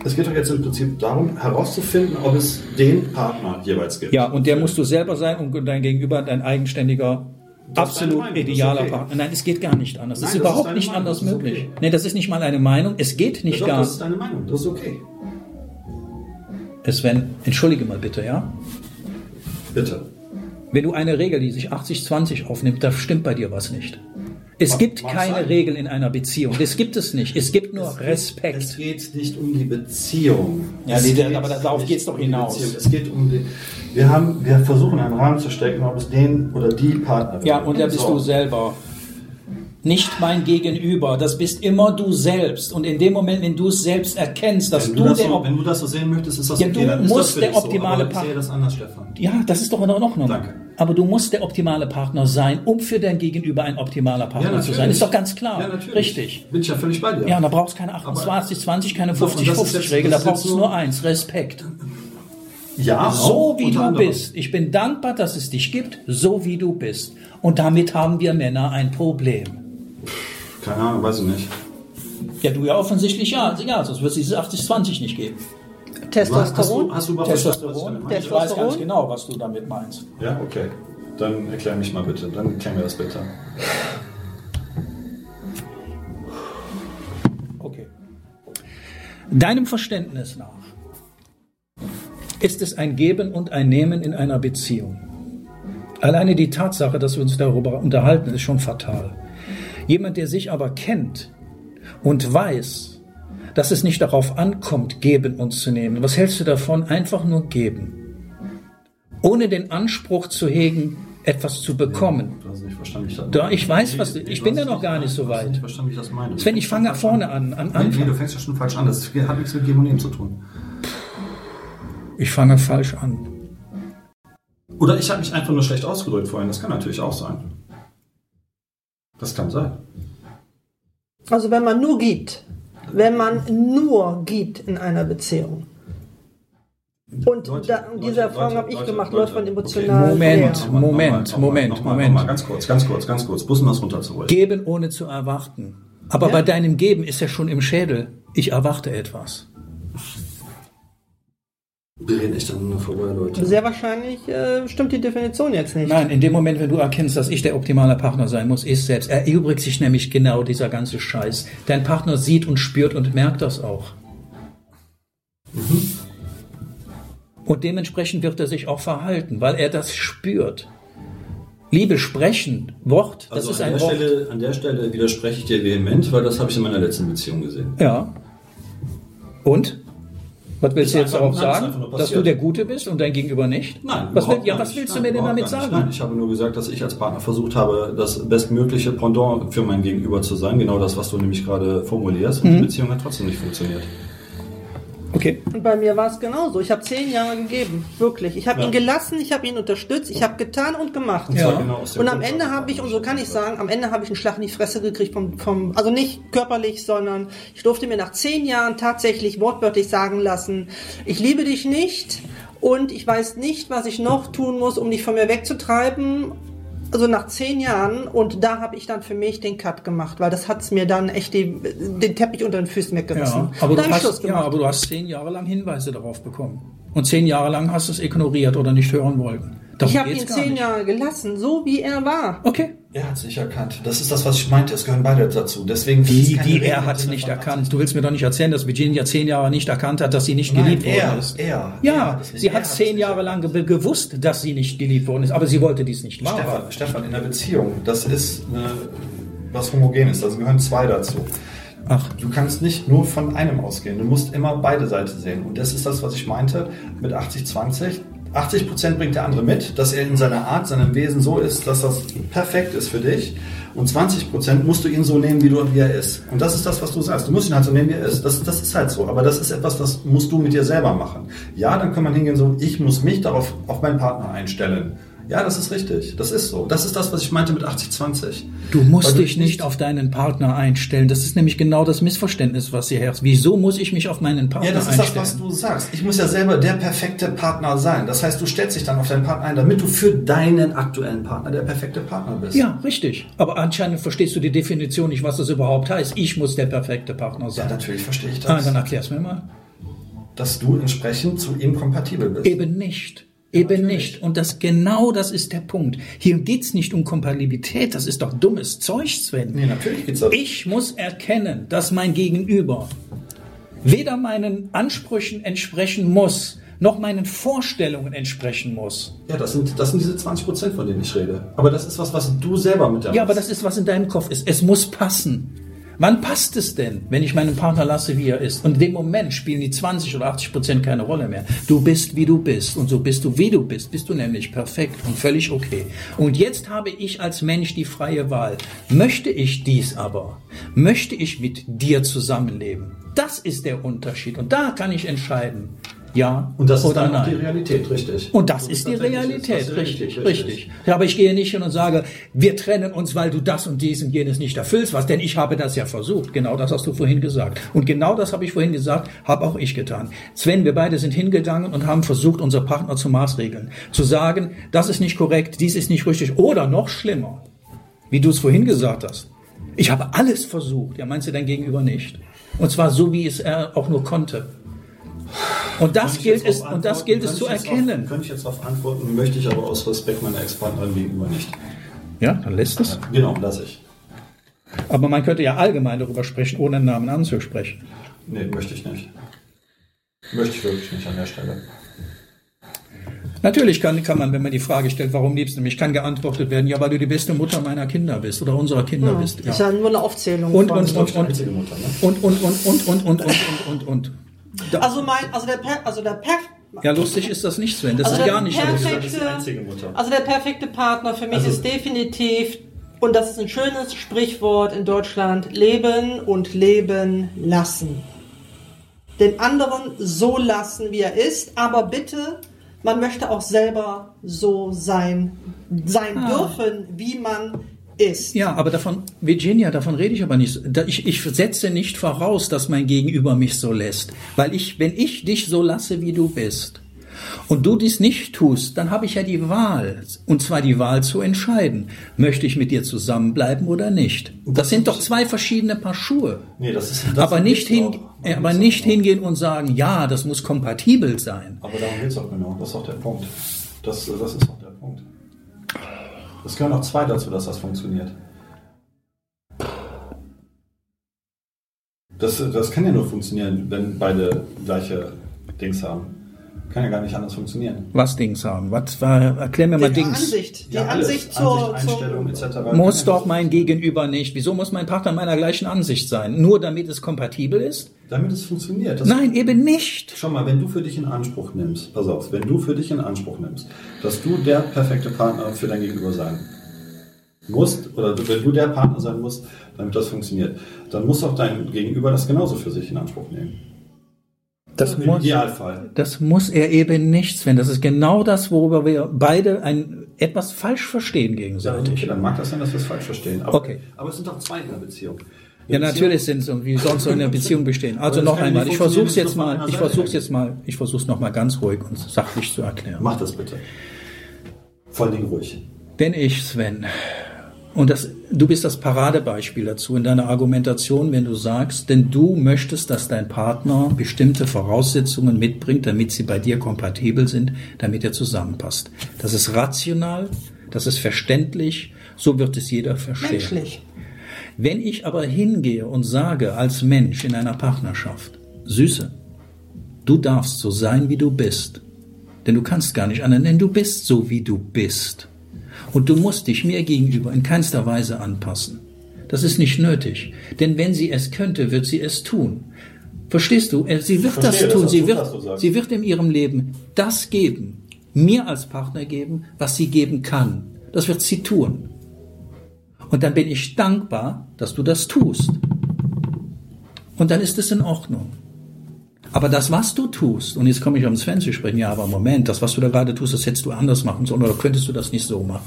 es geht doch jetzt im Prinzip darum, herauszufinden, ob es den Partner jeweils gibt. Ja, und der musst du selber sein und dein Gegenüber dein eigenständiger, Das absolut idealer okay. Partner. Nein, es geht gar nicht anders. Nein, es ist das ist überhaupt nicht Meinung, anders möglich. okay. Nee, das ist nicht mal eine Meinung. Es geht nicht Doch, gar. das ist deine Meinung, das ist okay. Sven, entschuldige mal bitte, ja? Bitte. Wenn du eine Regel, die sich 80-20 aufnimmt, da stimmt bei dir was nicht. Es Mag- gibt mag keine sein. Regel in einer Beziehung. Das gibt es nicht. Es gibt nur Es Respekt. geht nicht um die Beziehung. Ja, Es nee, geht aber darauf nicht geht's doch um die hinaus. Beziehung. Es geht um die. Wir haben, wir versuchen einen Rahmen zu stecken, ob es den oder die Partnerin Ja, und da bist So. du selber nicht mein Gegenüber. Das bist immer du selbst. Und in dem Moment, wenn du es selbst erkennst, dass Wenn du, du, der so, wenn du das so sehen möchtest, ist das Ja, du dann ist musst der optimale so, aber ich Partner- sehe das anders, Stefan. ja, das ist doch in Ordnung. Danke. Aber du musst der optimale Partner sein, um für dein Gegenüber ein optimaler Partner zu sein. Ist doch ganz klar. Ja, natürlich. Richtig. Bin ich ja völlig bei dir. Ja, und da brauchst du keine 28, 20, keine Doch, und das ist jetzt- 50-50-Regel, da brauchst du so- nur eins, Respekt. ja So wie du anderem. bist. Ich bin dankbar, dass es dich gibt, so wie du bist. Und damit haben wir Männer ein Problem. Keine Ahnung, weiß ich nicht. Ja, du ja offensichtlich ja. Also ja, sonst wird es dieses 80-20 nicht geben. Hast Testosteron. du, hast du überhaupt verstanden, ich Testosteron. weiß ganz Testosteron? genau, was du damit meinst. Ja, okay. Dann erklär mich mal bitte. Dann erklär mir das bitte. Okay. Deinem Verständnis nach ist es ein Geben und ein Nehmen in einer Beziehung. Alleine die Tatsache, dass wir uns darüber unterhalten, ist schon fatal. Jemand, der sich aber kennt und weiß, dass es nicht darauf ankommt, geben und zu nehmen. Was hältst du davon? Einfach nur geben. Ohne den Anspruch zu hegen, etwas zu bekommen. Du hast nicht verstanden, wie ich Da, ich weiß, was du- ich du bin ja noch gar nicht so weit. nicht verstanden, wie ich das meine. Sven, ich fange vorne an, an Nee, nee, Anfang. du fängst ja schon falsch an. Das hat nichts mit Geben und Nehmen zu tun. Ich fange falsch an. Oder ich habe mich einfach nur schlecht ausgedrückt vorhin. Das kann natürlich auch sein. Das kann sein. Also wenn man nur gibt, wenn man nur gibt in einer Beziehung. Und Leute, da, diese Leute, Erfahrung habe ich Leute, gemacht, Leute. läuft man Okay. emotional. Moment. Nochmal, Moment, nochmal, Moment, nochmal, Moment. Nochmal, ganz kurz, ganz kurz, ganz kurz. Bussen was runterzuholen. Geben ohne zu erwarten. Aber Ja. bei deinem Geben ist ja schon im Schädel. Ich erwarte etwas. Wir reden echt aneinander vorbei, Leute. Sehr wahrscheinlich äh, stimmt die Definition jetzt nicht. Nein, in dem Moment, wenn du erkennst, dass ich der optimale Partner sein muss, ist selbst. Erübrigt sich nämlich genau dieser ganze Scheiß. Dein Partner sieht und spürt und merkt das auch. Und dementsprechend wird er sich auch verhalten, weil er das spürt. Liebe sprechen, Wort, das Also ist an, ein der Wort. Stelle, an der Stelle widerspreche ich dir vehement, weil das habe ich in meiner letzten Beziehung gesehen. Ja. Und? Was willst du jetzt darauf sagen? Dass du der Gute bist und dein Gegenüber nicht? Nein, Was, will, ja, was willst du Nein, mir denn damit sagen? Nein, ich habe nur gesagt, dass ich als Partner versucht habe, das bestmögliche Pendant für mein Gegenüber zu sein. Genau das, was du nämlich gerade formulierst. Mhm. Und die Beziehung hat trotzdem nicht funktioniert. Okay. Und bei mir war es genauso. Ich habe zehn Jahre gegeben, wirklich. Ich habe Ja. ihn gelassen, ich habe ihn unterstützt, ich habe getan und gemacht. Ja. genau Und am Ende habe ich, und so kann ich sagen, am Ende habe ich einen Schlag in die Fresse gekriegt vom, vom, also nicht körperlich, sondern ich durfte mir nach zehn Jahren tatsächlich wortwörtlich sagen lassen, ich liebe dich nicht und ich weiß nicht, was ich noch tun muss, um dich von mir wegzutreiben. Also nach zehn Jahren und da habe ich dann für mich den Cut gemacht, weil das hat's mir dann echt die, den Teppich unter den Füßen weggerissen. Ja, aber hast, ja, aber du hast zehn Jahre lang Hinweise darauf bekommen. Und zehn Jahre lang hast du es ignoriert oder nicht hören wollen. Darum ich habe ihn zehn. Jahre gelassen, so wie er war. Okay. Er hat es nicht erkannt. Das ist das, was ich meinte. Es gehören beide dazu. Deswegen es Wie, wie er hat Sinne nicht erkannt. Du willst mir doch nicht erzählen, dass Virginia zehn Jahre nicht erkannt hat, dass sie nicht Nein, geliebt er, worden ist. er, er Ja, es nicht- sie er hat es zehn Jahre lang ge gewusst, dass sie nicht geliebt worden ist, aber sie wollte dies nicht wahrhaben. Stefan, Stefan, in der Beziehung, das ist eine, was Homogenes, da gehören zwei dazu. Ach, Du kannst nicht nur von einem ausgehen, du musst immer beide Seiten sehen. Und das ist das, was ich meinte mit 80-20. 80 Prozent bringt der andere mit, dass er in seiner Art, seinem Wesen so ist, dass das perfekt ist für dich. Und 20 Prozent musst du ihn so nehmen, wie, du, wie er ist. Und das ist das, was du sagst. Du musst ihn halt so nehmen, wie er ist. Das, das ist halt so. Aber das ist etwas, was musst du mit dir selber machen. Ja, dann kann man hingehen so, ich muss mich darauf, auf meinen Partner einstellen. Ja, das ist richtig. Das ist so. Das ist das, was ich meinte mit 80-20. Du musst Weil dich nicht auf deinen Partner einstellen. Das ist nämlich genau das Missverständnis, was hier herrscht. Wieso muss ich mich auf meinen Partner Ja, das ist das, einstellen? was du sagst. Ich muss ja selber der perfekte Partner sein. Das heißt, du stellst dich dann auf deinen Partner ein, damit du für deinen aktuellen Partner der perfekte Partner bist. ja, richtig. Aber anscheinend verstehst du die Definition nicht, was das überhaupt heißt. Ich muss der perfekte Partner Ja, sein. natürlich verstehe ich ah, das. dann erklär's mir mal. dass du entsprechend zu ihm kompatibel bist. Eben nicht. Eben nicht. Und das genau das ist der Punkt. Hier geht's nicht um Kompatibilität. Das ist doch dummes Zeug, Sven. Nee, natürlich geht's darum. Ich muss erkennen, dass mein Gegenüber weder meinen Ansprüchen entsprechen muss, noch meinen Vorstellungen entsprechen muss. Ja, das sind, das sind diese 20 Prozent, von denen ich rede. Aber das ist was, was du selber mit der Ja, aber das ist, was in deinem Kopf ist. Es muss passen. Wann passt es denn, wenn ich meinen Partner lasse, wie er ist? Und in dem Moment spielen die 20 oder 80 Prozent keine Rolle mehr. Du bist, wie du bist. Und so bist du, wie du bist. Bist du nämlich perfekt und völlig okay. Und jetzt habe ich als Mensch die freie Wahl. Möchte ich dies aber? Möchte ich mit dir zusammenleben? Das ist der Unterschied. Und da kann ich entscheiden. Ja Und das ist dann nein. die Realität, richtig. Und das ist die Realität, ist richtig, richtig. Ja, aber ich gehe nicht hin und sage, wir trennen uns, weil du das und dies und jenes nicht erfüllst, was, denn ich habe das ja versucht. Genau das hast du vorhin gesagt. Und genau das habe ich vorhin gesagt, habe auch ich getan. Sven, wir beide sind hingegangen und haben versucht, unser Partner zu maßregeln. Zu sagen, das ist nicht korrekt, dies ist nicht richtig. Oder noch schlimmer, wie du es vorhin gesagt hast. Ich habe alles versucht. Ja, meinst du dein Gegenüber nicht? Und zwar so, wie es er auch nur konnte. Und das gilt es, und das gilt es zu erkennen. Drauf, könnte ich jetzt darauf antworten, möchte ich aber aus Respekt meiner Ex-Partnerin gegenüber nicht. Ja, dann lässt es. Genau, lasse ich. Aber man könnte ja allgemein darüber sprechen, ohne einen Namen anzusprechen. Nee, möchte ich nicht. Möchte ich wirklich nicht an der Stelle. Natürlich kann, kann man, wenn man die Frage stellt, warum liebst du mich, kann geantwortet werden, ja, weil du die beste Mutter meiner Kinder bist oder unserer Kinder bist. Ist Ja. ja nur eine Aufzählung. Und, von- und, und, ne? und, und, und, und, und, und, und, und, und, und. Also mein, also der, per, also der per, ja, lustig ist das nicht, Sven. Das Also ist gar nicht perfekte- lustig. Das ist die einzige Mutter. Also der perfekte Partner für mich Also- ist definitiv, und das ist ein schönes Sprichwort in Deutschland, leben und leben lassen. Den anderen so lassen, wie er ist, aber bitte, man möchte auch selber so sein, sein Ah. dürfen, wie man ist. Ja, aber davon, Virginia, davon rede ich aber nicht. Ich, ich setze nicht voraus, dass mein Gegenüber mich so lässt. Weil ich, wenn ich dich so lasse, wie du bist, und du dies nicht tust, dann habe ich ja die Wahl. Und zwar die Wahl zu entscheiden. Möchte ich mit dir zusammenbleiben oder nicht? Das sind doch zwei verschiedene Paar Schuhe. Nee, das ist das aber nicht, hin, auch. aber nicht hingehen und sagen, ja, das muss kompatibel sein. Aber darum geht es auch genau. Das ist auch der Punkt. Das, das ist auch der Punkt. Es gehören auch zwei dazu, dass das funktioniert. Das, das kann ja nur funktionieren, wenn beide gleiche Dings haben. Kann ja gar nicht anders funktionieren. Was Dings haben? Was war, erklär mir mal Die Dings. Ansicht, die Ja. Ansicht zur, Ansicht, Einstellung zur etc. Muss doch mein Gegenüber nicht. Wieso muss mein Partner meiner gleichen Ansicht sein? Nur damit es kompatibel ist? Damit es funktioniert. Das Nein, eben nicht. Schau mal, wenn du für dich in Anspruch nimmst, pass auf, wenn du für dich in Anspruch nimmst, dass du der perfekte Partner für dein Gegenüber sein musst, oder wenn du der Partner sein musst, damit das funktioniert, dann muss auch dein Gegenüber das genauso für sich in Anspruch nehmen. Das Im muss, Idealfall. das muss er eben nicht, Sven. Das ist genau das, worüber wir beide ein, etwas falsch verstehen Ja, okay, gegenseitig. dann mag das sein, dass wir es falsch verstehen. Aber, Okay. aber es sind doch zwei in der Beziehung. Ja, natürlich sind es und wie sonst so in der Beziehung bestehen. Also noch einmal, ich versuche es funktionieren, jetzt mal, ich her jetzt mal, ich versuche es noch mal ganz ruhig und sachlich zu erklären. Mach das bitte. Vor allen Dingen ruhig. Wenn ich, Sven, und das, du bist das Paradebeispiel dazu in deiner Argumentation, wenn du sagst, denn du möchtest, dass dein Partner bestimmte Voraussetzungen mitbringt, damit sie bei dir kompatibel sind, damit er zusammenpasst. Das ist rational, das ist verständlich, so wird es jeder verstehen. menschlich. Wenn ich aber hingehe und sage als Mensch in einer Partnerschaft, Süße, du darfst so sein, wie du bist, denn du kannst gar nicht anderen, denn du bist so, wie du bist. Und du musst dich mir gegenüber in keinster Weise anpassen. Das ist nicht nötig, denn wenn sie es könnte, wird sie es tun. Verstehst du? Äh, Sie wird das tun. Sie gut, wird, sagst. sie wird in ihrem Leben das geben, mir als Partner geben, was sie geben kann. Das wird sie tun. Und dann bin ich dankbar, dass du das tust. Und dann ist es in Ordnung. Aber das, was du tust, und jetzt komme ich am Sven zu sprechen, ja, aber Moment, das, was du da gerade tust, das hättest du anders machen sollen, oder könntest du das nicht so machen?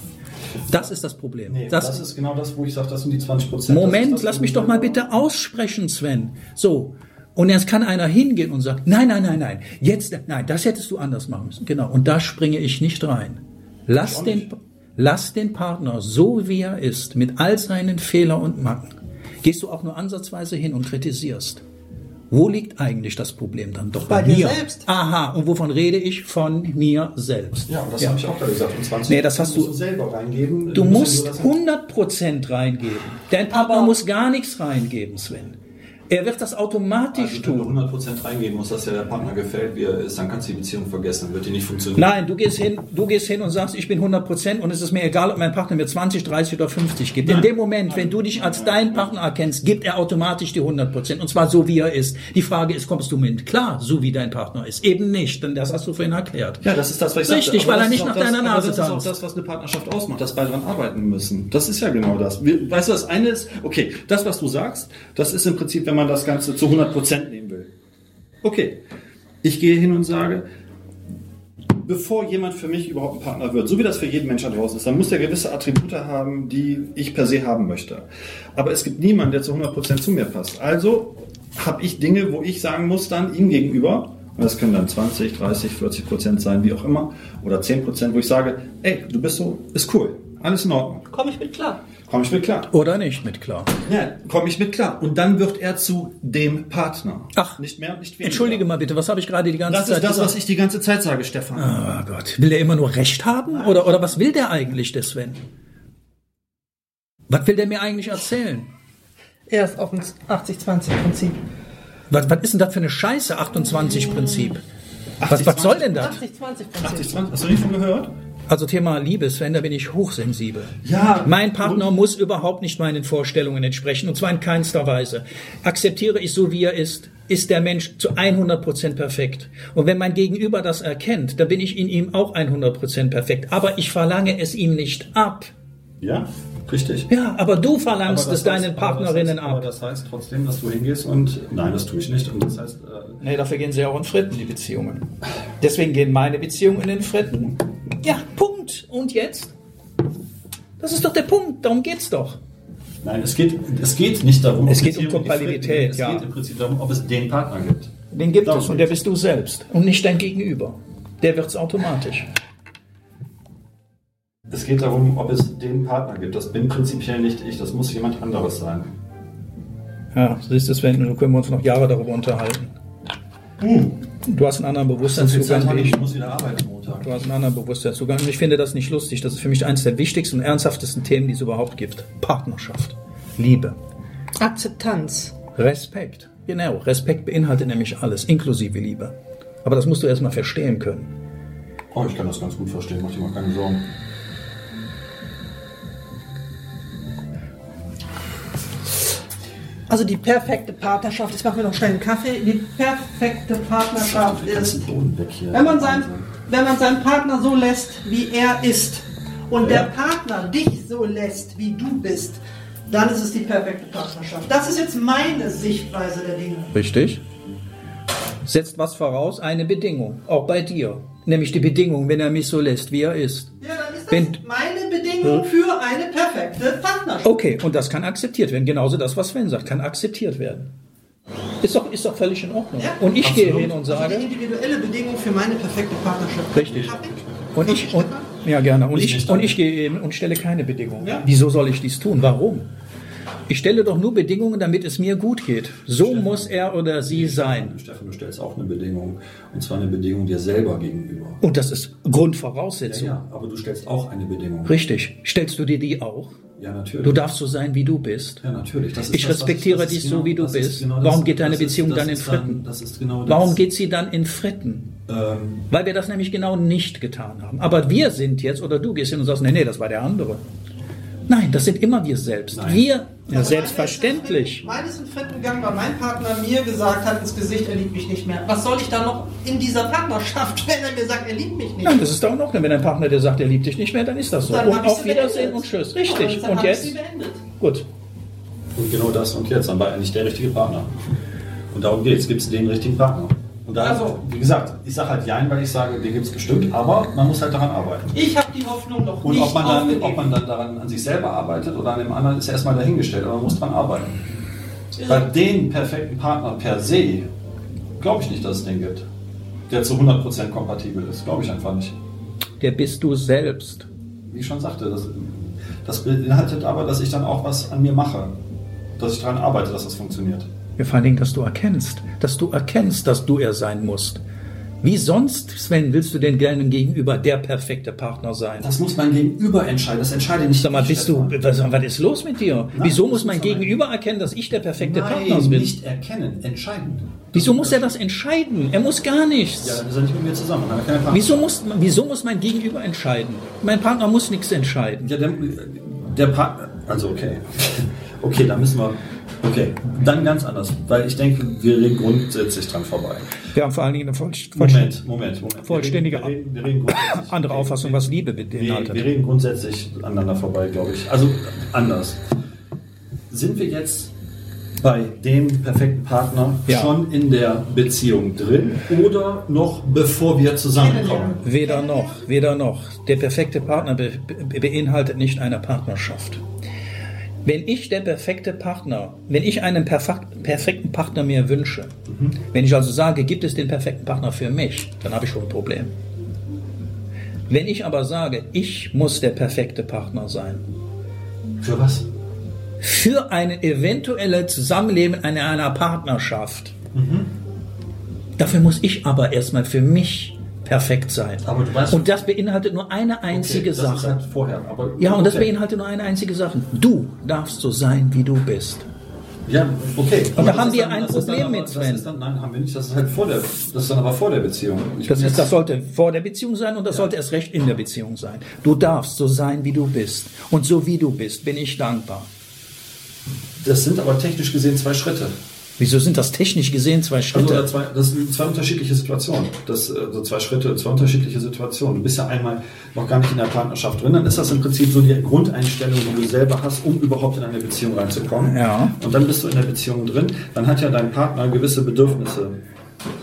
Das ist das Problem. Nee, das, das, ist genau das, wo ich sage, das sind die 20 Prozent. Moment, lass mich doch mal bitte aussprechen, Sven. So. Und jetzt kann einer hingehen und sagen, nein, nein, nein, nein, jetzt, nein, das hättest du anders machen müssen. Genau. Und da springe ich nicht rein. Lass den, lass den Partner so, wie er ist, mit all seinen Fehlern und Macken. Gehst du auch nur ansatzweise hin und kritisierst. Wo liegt eigentlich das Problem dann? Doch bei, Bei dir mir. selbst. Aha. Und wovon rede ich? Von mir selbst. Ja, und das habe ich auch gerade gesagt. Und 20 Nee, das hast musst du- selber reingeben. Du musst musst nur das- 100% reingeben. Dein Partner Aber- muss gar nichts reingeben, Sven. Er wird das automatisch Also, wenn du tun. 100% reingehen musst, dass dir der Partner gefällt, wie er ist, dann kannst du die Beziehung vergessen, dann wird die nicht funktionieren. Nein, du gehst hin, du gehst hin und sagst, ich bin 100% und es ist mir egal, ob mein Partner mir 20, 30 oder 50 gibt. In Nein. dem Moment, wenn du dich als deinen Partner erkennst, gibt er automatisch die 100% und zwar so, wie er ist. Die Frage ist, kommst du mit klar, so wie dein Partner ist? Eben nicht, denn das hast du vorhin erklärt. Ja, das ist das, was ich Richtig, sagte. Weil er nicht nach das, deiner Nase Das ist auch tanzt. das, was eine Partnerschaft ausmacht, dass beide daran arbeiten müssen. Das ist ja genau das. Weißt du, das eine ist, okay, das, was du sagst, das ist im Prinzip, wenn man das Ganze zu 100% nehmen will. Okay, ich gehe hin und sage, bevor jemand für mich überhaupt ein Partner wird, so wie das für jeden Menschen draußen ist, dann muss der gewisse Attribute haben, die ich per se haben möchte. Aber es gibt niemanden, der zu 100% zu mir passt. Also habe ich Dinge, wo ich sagen muss dann ihm gegenüber, und das können dann 20, 30, 40 Prozent sein, wie auch immer, oder 10 Prozent, wo ich sage, ey, du bist so, ist cool, alles in Ordnung, Komme ich mit klar. Komm ich mit klar. Oder nicht mit klar. Ja, komme ich mit klar. Und dann wird er zu dem Partner. Ach, nicht mehr, nicht weniger. Entschuldige mal bitte, was habe ich gerade die ganze Das Zeit ist das, gesagt? was ich die ganze Zeit sage, Stefan. Oh Gott, will der immer nur Recht haben? Oder, oder was will der eigentlich, der Sven? Was will der mir eigentlich erzählen? Er ist auf dem 80-20-Prinzip. Was, was ist denn das für eine Scheiße, 28-Prinzip? Was, was soll denn das? 80-20-Prinzip. 80, 20, hast du nicht von gehört? Also Thema Liebe, Sven, da bin ich hochsensibel. Ja. Mein Partner muss überhaupt nicht meinen Vorstellungen entsprechen, und zwar in keinster Weise. Akzeptiere ich so, wie er ist, ist der Mensch zu 100% perfekt. Und wenn mein Gegenüber das erkennt, dann bin ich in ihm auch 100% perfekt. Aber ich verlange es ihm nicht ab. Ja, richtig. Ja, aber du verlangst Aber es deinen heißt- aber Partnerinnen heißt, Aber ab. das heißt trotzdem, dass du hingehst und nein, das tue ich nicht. Und das heißt, äh, Nee, dafür gehen sie auch in Fritten, die Beziehungen. Deswegen gehen meine Beziehungen in den Fritten. Ja, Punkt. Und jetzt? Das ist doch der Punkt, darum geht's doch. nein, es geht, es geht nicht darum, Es ob geht um gehen. Es ja. geht im Prinzip darum, ob es den Partner gibt. Den gibt Darum es und der bist du selbst und nicht dein Gegenüber. Der wird's automatisch. Es geht darum, ob es den Partner gibt. Das bin prinzipiell nicht ich, das muss jemand anderes sein. Ja, siehst du, Sven, so können wir uns noch Jahre darüber unterhalten. Du hast einen anderen Bewusstseinszugang ich muss wieder arbeiten Montag. Du hast einen anderen Bewusstseinszugang und ich finde das nicht lustig. Das ist für mich eines der wichtigsten und ernsthaftesten Themen, die es überhaupt gibt. Partnerschaft. Liebe. Akzeptanz. Respekt. Genau, Respekt beinhaltet nämlich alles, inklusive Liebe. Aber das musst du erstmal verstehen können. Oh, ich kann das ganz gut verstehen, mach dir mal keine Sorgen. Also die perfekte Partnerschaft, ich mache mir noch schnell einen Kaffee, die perfekte Partnerschaft ist, wenn man, seinen, wenn man seinen Partner so lässt, wie er ist und der Partner dich so lässt, wie du bist, dann ist es die perfekte Partnerschaft. Das ist jetzt meine Sichtweise der Dinge. Richtig. Setzt was voraus? Eine Bedingung. Auch bei dir. Nämlich die Bedingung, wenn er mich so lässt, wie er ist. Ja, dann ist das Wenn- meine Bedingung für eine perfekte Partnerschaft. Okay, und das kann akzeptiert werden. Genauso das, was Sven sagt, kann akzeptiert werden. Ist doch, ist doch völlig in Ordnung. Ja, und ich absolut. gehe hin und Also sage, die individuelle Bedingung für meine perfekte Partnerschaft. Richtig. Und ich, und, ja gerne, und Ich und ich gehe eben und stelle keine Bedingungen. Ja. Wieso soll ich dies tun? Warum? Ich stelle doch nur Bedingungen, damit es mir gut geht. So muss er oder sie sein. Steffen, du stellst auch eine Bedingung. Und zwar eine Bedingung dir selber gegenüber. Und das ist Ja, Grundvoraussetzung. ja, aber du stellst auch eine Bedingung. Richtig. Stellst du dir die auch? Ja, natürlich. Du darfst so sein, wie du bist. ja, natürlich. Ist Ich das, respektiere ist dich so, wie du ist bist. genau Warum das- geht deine ist- Beziehung das dann in ist dann- Fritten? Ist genau. Warum geht sie dann in Fritten? Ähm, Weil wir das nämlich genau nicht getan haben. Aber wir sind jetzt, oder du gehst hin und sagst, nee, nee, das war der andere. Nein, das sind immer wir selbst. Nein. Wir, ja, Also selbstverständlich. Meine ist in Frieden gegangen, weil mein Partner mir gesagt hat ins Gesicht, er liebt mich nicht mehr. Was soll ich da noch in dieser Partnerschaft, wenn er mir sagt, er liebt mich nicht? Nein, das ist doch Ordnung. Wenn dein Partner dir sagt, er liebt dich nicht mehr, dann ist das so. Dann Und auf Wiedersehen beendet. und Tschüss. Ja, Richtig. dann Und jetzt? Gut. Und genau das und jetzt, dann war er nicht der richtige Partner. Und darum geht's, gibt es den richtigen Partner. Und da, Also. wie gesagt, ich sage halt Jein, weil ich sage, den gibt es bestimmt, aber man muss halt daran arbeiten. Ich habe die Hoffnung noch Und nicht ob man, dann, aufgegeben. ob man dann daran an sich selber arbeitet oder an dem anderen, ist ja erstmal dahingestellt, aber man muss dran arbeiten. Bei den perfekten Partner per se glaube ich nicht, dass es den gibt, der zu 100% kompatibel ist. Glaube ich einfach nicht. Der bist du selbst. Wie ich schon sagte, das, das beinhaltet aber, dass ich dann auch was an mir mache. Dass ich daran arbeite, dass das funktioniert. Ja, vor allen Dingen, dass du erkennst, dass du erkennst, dass du er sein musst. Wie sonst, Sven, willst du denn deinem Gegenüber der perfekte Partner sein? Das muss mein Gegenüber entscheiden. Das entscheide nicht Sag mal, bist du, was, was ist los mit dir? Nein, Wieso muss mein Gegenüber erkennen, dass ich der perfekte Partner Nein, bin? nicht erkennen, entscheiden. Wieso muss er das entscheiden? Er muss gar nichts. Ja, dann ist er nicht mit mir zusammen. Partner. Wieso muss, wieso muss mein Gegenüber entscheiden? Mein Partner muss nichts entscheiden. Ja, der, der Partner. Also, okay. Okay, dann müssen wir. Okay, dann ganz anders. Weil ich denke, wir reden grundsätzlich dran vorbei. Wir haben vor allen Dingen eine voll, Moment, Moment, Moment. Vollständige wir reden, wir reden grundsätzlich. andere Auffassung, was Liebe beinhaltet. wir reden grundsätzlich aneinander vorbei, glaube ich. Also anders. Sind wir jetzt bei dem perfekten Partner Ja. schon in der Beziehung drin oder noch bevor wir zusammenkommen? Weder noch, weder noch. Der perfekte Partner be beinhaltet nicht eine Partnerschaft. Wenn ich der perfekte Partner, wenn ich einen perfek perfekten Partner mir wünsche, wenn ich also sage, gibt es den perfekten Partner für mich, dann habe ich schon ein Problem. Wenn ich aber sage, ich muss der perfekte Partner sein, Für was? für ein eventuelles Zusammenleben in einer Partnerschaft, dafür muss ich aber erstmal für mich perfekt sein. Aber du weißt- und das beinhaltet nur eine einzige Okay, das Sache. halt vorher. Aber Ja, und das okay. beinhaltet nur eine einzige Sache. Du darfst so sein, wie du bist. Ja, okay. Und da haben das wir ist ein das Problem aber, mit, das Sven. Dann, nein, haben wir nicht. Das ist halt vor der. Das ist dann aber vor der Beziehung. Das, ist, das sollte vor der Beziehung sein und das sollte erst recht in der Beziehung sein. Du darfst so sein, wie du bist. Und so wie du bist, bin ich dankbar. das sind aber technisch gesehen zwei Schritte. Wieso sind das technisch gesehen zwei Also Schritte? oder zwei, das sind zwei unterschiedliche Situationen. Das, äh, so zwei Schritte, zwei unterschiedliche Situationen. Du bist ja einmal noch gar nicht in der Partnerschaft drin, dann ist das im Prinzip so die Grundeinstellung, die du selber hast, um überhaupt in eine Beziehung reinzukommen. Ja. Und dann bist du in der Beziehung drin, dann hat ja dein Partner gewisse Bedürfnisse.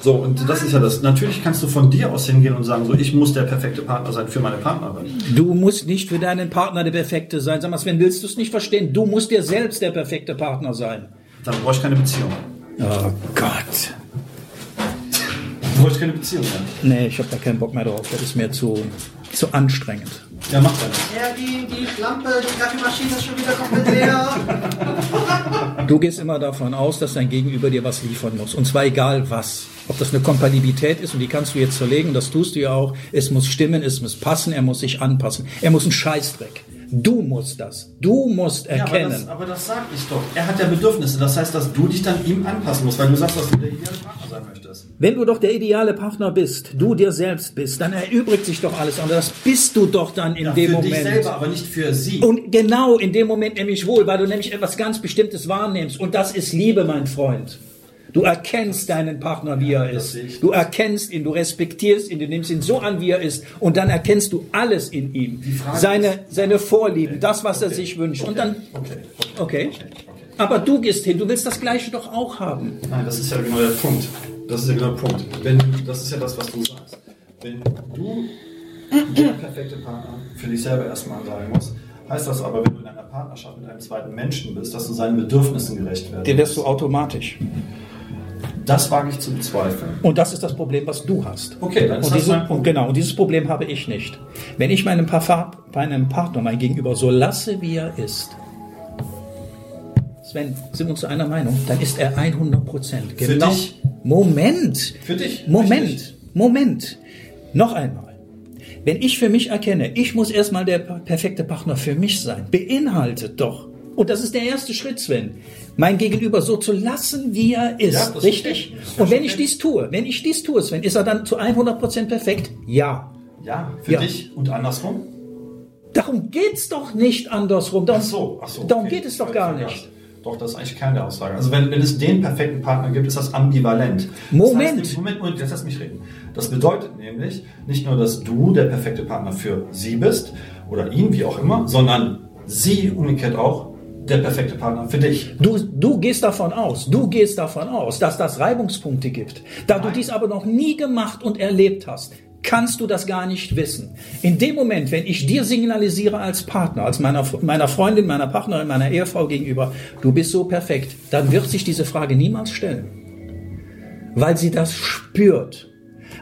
So, und das ist ja das. Natürlich kannst du von dir aus hingehen und sagen, so, ich muss der perfekte Partner sein für meine Partnerin. Du musst nicht für deinen Partner der perfekte sein. Sag mal, Sven, willst du es nicht verstehen? Du musst dir selbst der perfekte Partner sein. Dann brauche ich keine Beziehung. Oh Gott. Dann brauche ich keine Beziehung mehr. Nee, ich habe da keinen Bock mehr drauf. Das ist mir zu, zu anstrengend. Ja, mach dann. Ja, die, die Lampe, die Kaffeemaschine ist schon wieder komplett leer. Du gehst immer davon aus, dass dein Gegenüber dir was liefern muss. Und zwar egal was. Ob das eine Kompatibilität ist und die kannst du jetzt zerlegen, das tust du ja auch. Es muss stimmen, es muss passen, er muss sich anpassen. Er muss einen Scheißdreck. Du musst das. Du musst Ja, aber erkennen. das, aber das sag ich doch. Er hat ja Bedürfnisse. Das heißt, dass du dich dann ihm anpassen musst, weil du sagst, dass du der ideale Partner sein möchtest. Wenn du doch der ideale Partner bist, du dir selbst bist, dann erübrigt sich doch alles andere. Das bist du doch dann in Ja, dem für Moment. dich selber, aber nicht für sie. Und genau in dem Moment nämlich wohl, weil du nämlich etwas ganz Bestimmtes wahrnimmst. Und das ist Liebe, mein Freund. Du erkennst deinen Partner, wie er ist. Du erkennst ihn, du respektierst ihn, du nimmst ihn so an, wie er ist. Und dann erkennst du alles in ihm. Seine, seine Vorlieben, das, was er sich wünscht. Und dann, okay. Aber du gehst hin, du willst das Gleiche doch auch haben. Nein, das ist ja genau der Punkt. Das ist ja genau der Punkt. Wenn, das ist ja das, was du sagst. Wenn du der perfekte Partner für dich selber erstmal sein musst, heißt das aber, wenn du in einer Partnerschaft mit einem zweiten Menschen bist, dass du seinen Bedürfnissen gerecht werden Der wirst du automatisch. Das wage ich zu bezweifeln. Und das ist das Problem, was du hast. Okay, dann ist und, das diese, mein Problem. genau, und dieses Problem habe ich nicht. Wenn ich meinem, Parfa- meinem Partner, mein Gegenüber, so lasse, wie er ist, Sven, sind wir uns zu einer Meinung, dann ist er 100 Prozent. Für dich? Moment. Für dich? Moment. Richtig. Moment. Noch einmal. Wenn ich für mich erkenne, ich muss erstmal der perfekte Partner für mich sein, beinhaltet doch, und das ist der erste Schritt, Sven, mein Gegenüber so zu lassen, wie er ist. Ja, richtig? ich. Und wenn ich dies tue, wenn ich dies tue, Sven, ist er dann zu 100% perfekt? Ja. Ja, für Ja. dich und andersrum? Darum geht's doch nicht andersrum. Darum, Ach so, ach so. darum okay. geht es doch gar nicht. Doch, das ist eigentlich Kern der Aussage. Also wenn, wenn es den perfekten Partner gibt, ist das ambivalent. Moment. Das heißt, Moment, Moment, jetzt lass mich reden. Das bedeutet nämlich nicht nur, dass du der perfekte Partner für sie bist oder ihn, wie auch immer, sondern sie umgekehrt auch der perfekte Partner für dich. Du, du gehst davon aus, du gehst davon aus, dass das Reibungspunkte gibt. Da du dies aber noch nie gemacht und erlebt hast, kannst du das gar nicht wissen. In dem Moment, wenn ich dir signalisiere als Partner, als meiner, meiner Freundin, meiner Partnerin, meiner Ehefrau gegenüber, du bist so perfekt, dann wird sich diese Frage niemals stellen. Weil sie das spürt.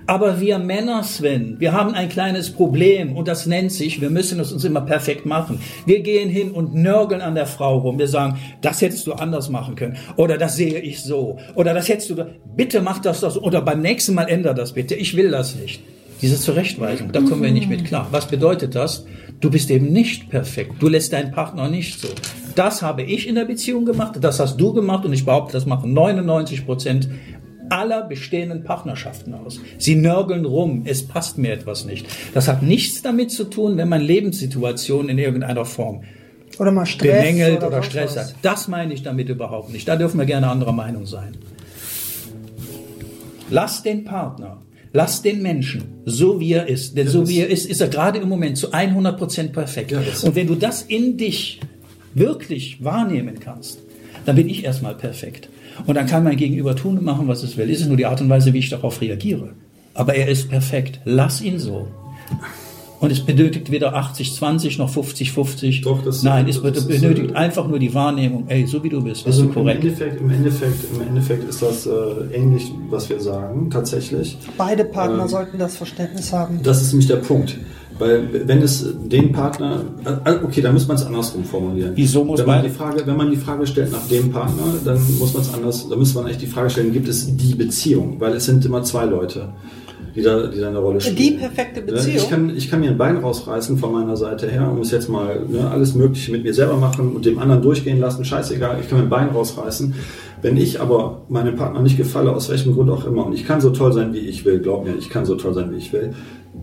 Aber wir Männer, Sven, wir haben ein kleines Problem und das nennt sich, wir müssen es uns immer perfekt machen. Wir gehen hin und nörgeln an der Frau rum. Wir sagen, das hättest du anders machen können. Oder das sehe ich so. Oder das hättest du, bitte mach das so. Oder beim nächsten Mal änder das bitte. Ich will das nicht. Diese Zurechtweisung, da kommen wir nicht mit klar. Was bedeutet das? Du bist eben nicht perfekt. Du lässt deinen Partner nicht so. Das habe ich in der Beziehung gemacht, das hast du gemacht und ich behaupte, das machen 99 Prozent aller bestehenden Partnerschaften aus. Sie nörgeln rum, es passt mir etwas nicht. Das hat nichts damit zu tun, wenn man Lebenssituationen in irgendeiner Form Oder mal Stress. bemängelt oder, sonst Stress hat. Das meine ich damit überhaupt nicht. Da dürfen wir gerne anderer Meinung sein. Lass den Partner, lass den Menschen, so wie er ist. Denn so wie er ist, ist er gerade im Moment zu 100% perfekt. Ja, das- Und wenn du das in dich wirklich wahrnehmen kannst, dann bin ich erstmal perfekt. Und dann kann mein Gegenüber tun und machen, was es will. Es ist nur die Art und Weise, wie ich darauf reagiere. Aber er ist perfekt. Lass ihn so. Und es benötigt weder 80-20 noch 50-50. Doch, das- Nein, es das ist, benötigt äh, einfach nur die Wahrnehmung. Ey, so wie du bist, bist Also du im korrekt. Endeffekt, im, Endeffekt, Im Endeffekt ist das äh, ähnlich, was wir sagen, tatsächlich. Beide Partner Ähm, sollten das Verständnis haben. Das ist nämlich der Punkt. Weil wenn es den Partner, äh, okay, dann muss man es andersrum formulieren. Wieso muss wenn man beide- die Frage, Wenn man die Frage stellt nach dem Partner, dann muss man es anders, dann muss man echt die Frage stellen, gibt es die Beziehung? Weil es sind immer zwei Leute, die da, die da eine Rolle spielen. Die perfekte Ne, Beziehung. Ich kann, ich kann mir ein Bein rausreißen von meiner Seite her und muss jetzt mal ne, alles Mögliche mit mir selber machen und dem anderen durchgehen lassen. Scheißegal, ich kann mir ein Bein rausreißen. Wenn ich aber meinem Partner nicht gefalle, aus welchem Grund auch immer, und ich kann so toll sein, wie ich will, glaub mir, ich kann so toll sein, wie ich will,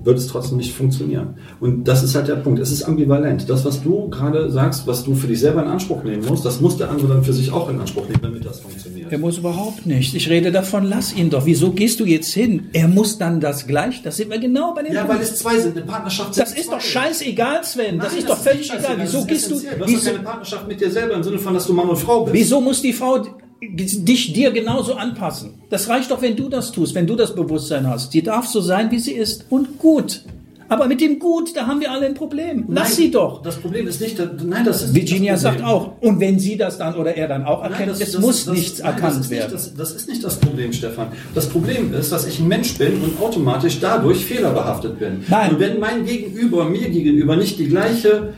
wird es trotzdem nicht funktionieren. Und das ist halt der Punkt. Es ist ambivalent. Das, was du gerade sagst, was du für dich selber in Anspruch nehmen musst, das muss der andere dann für sich auch in Anspruch nehmen, damit das funktioniert. Er muss überhaupt nicht. Ich rede davon, lass ihn doch. Wieso gehst du jetzt hin? Er muss dann das gleich. Das sind wir genau bei den Ja, weil es zwei sind. Eine Partnerschaft sind Das ist zwei. doch scheißegal, Sven. Das Nein, ist doch völlig egal. Wieso Das ist gehst du. Du hast wieso, keine Partnerschaft mit dir selber im Sinne von, dass du Mann und Frau bist. wieso muss die Frau dich dir genauso anpassen? Das reicht doch, wenn du das tust, wenn du das Bewusstsein hast. Die darf so sein, wie sie ist. Und gut. Aber mit dem Gut, da haben wir alle ein Problem. Lass Nein, sie doch. Das Problem ist nicht, nein, das ist Virginia das sagt auch, und wenn sie das dann oder er dann auch Nein, erkennt, das- es das- muss nichts nein, erkannt werden. Nicht, das, das ist nicht das Problem, Stefan. Das Problem ist, dass ich ein Mensch bin und automatisch dadurch fehlerbehaftet bin. Nein. Und wenn mein Gegenüber mir gegenüber nicht die gleiche,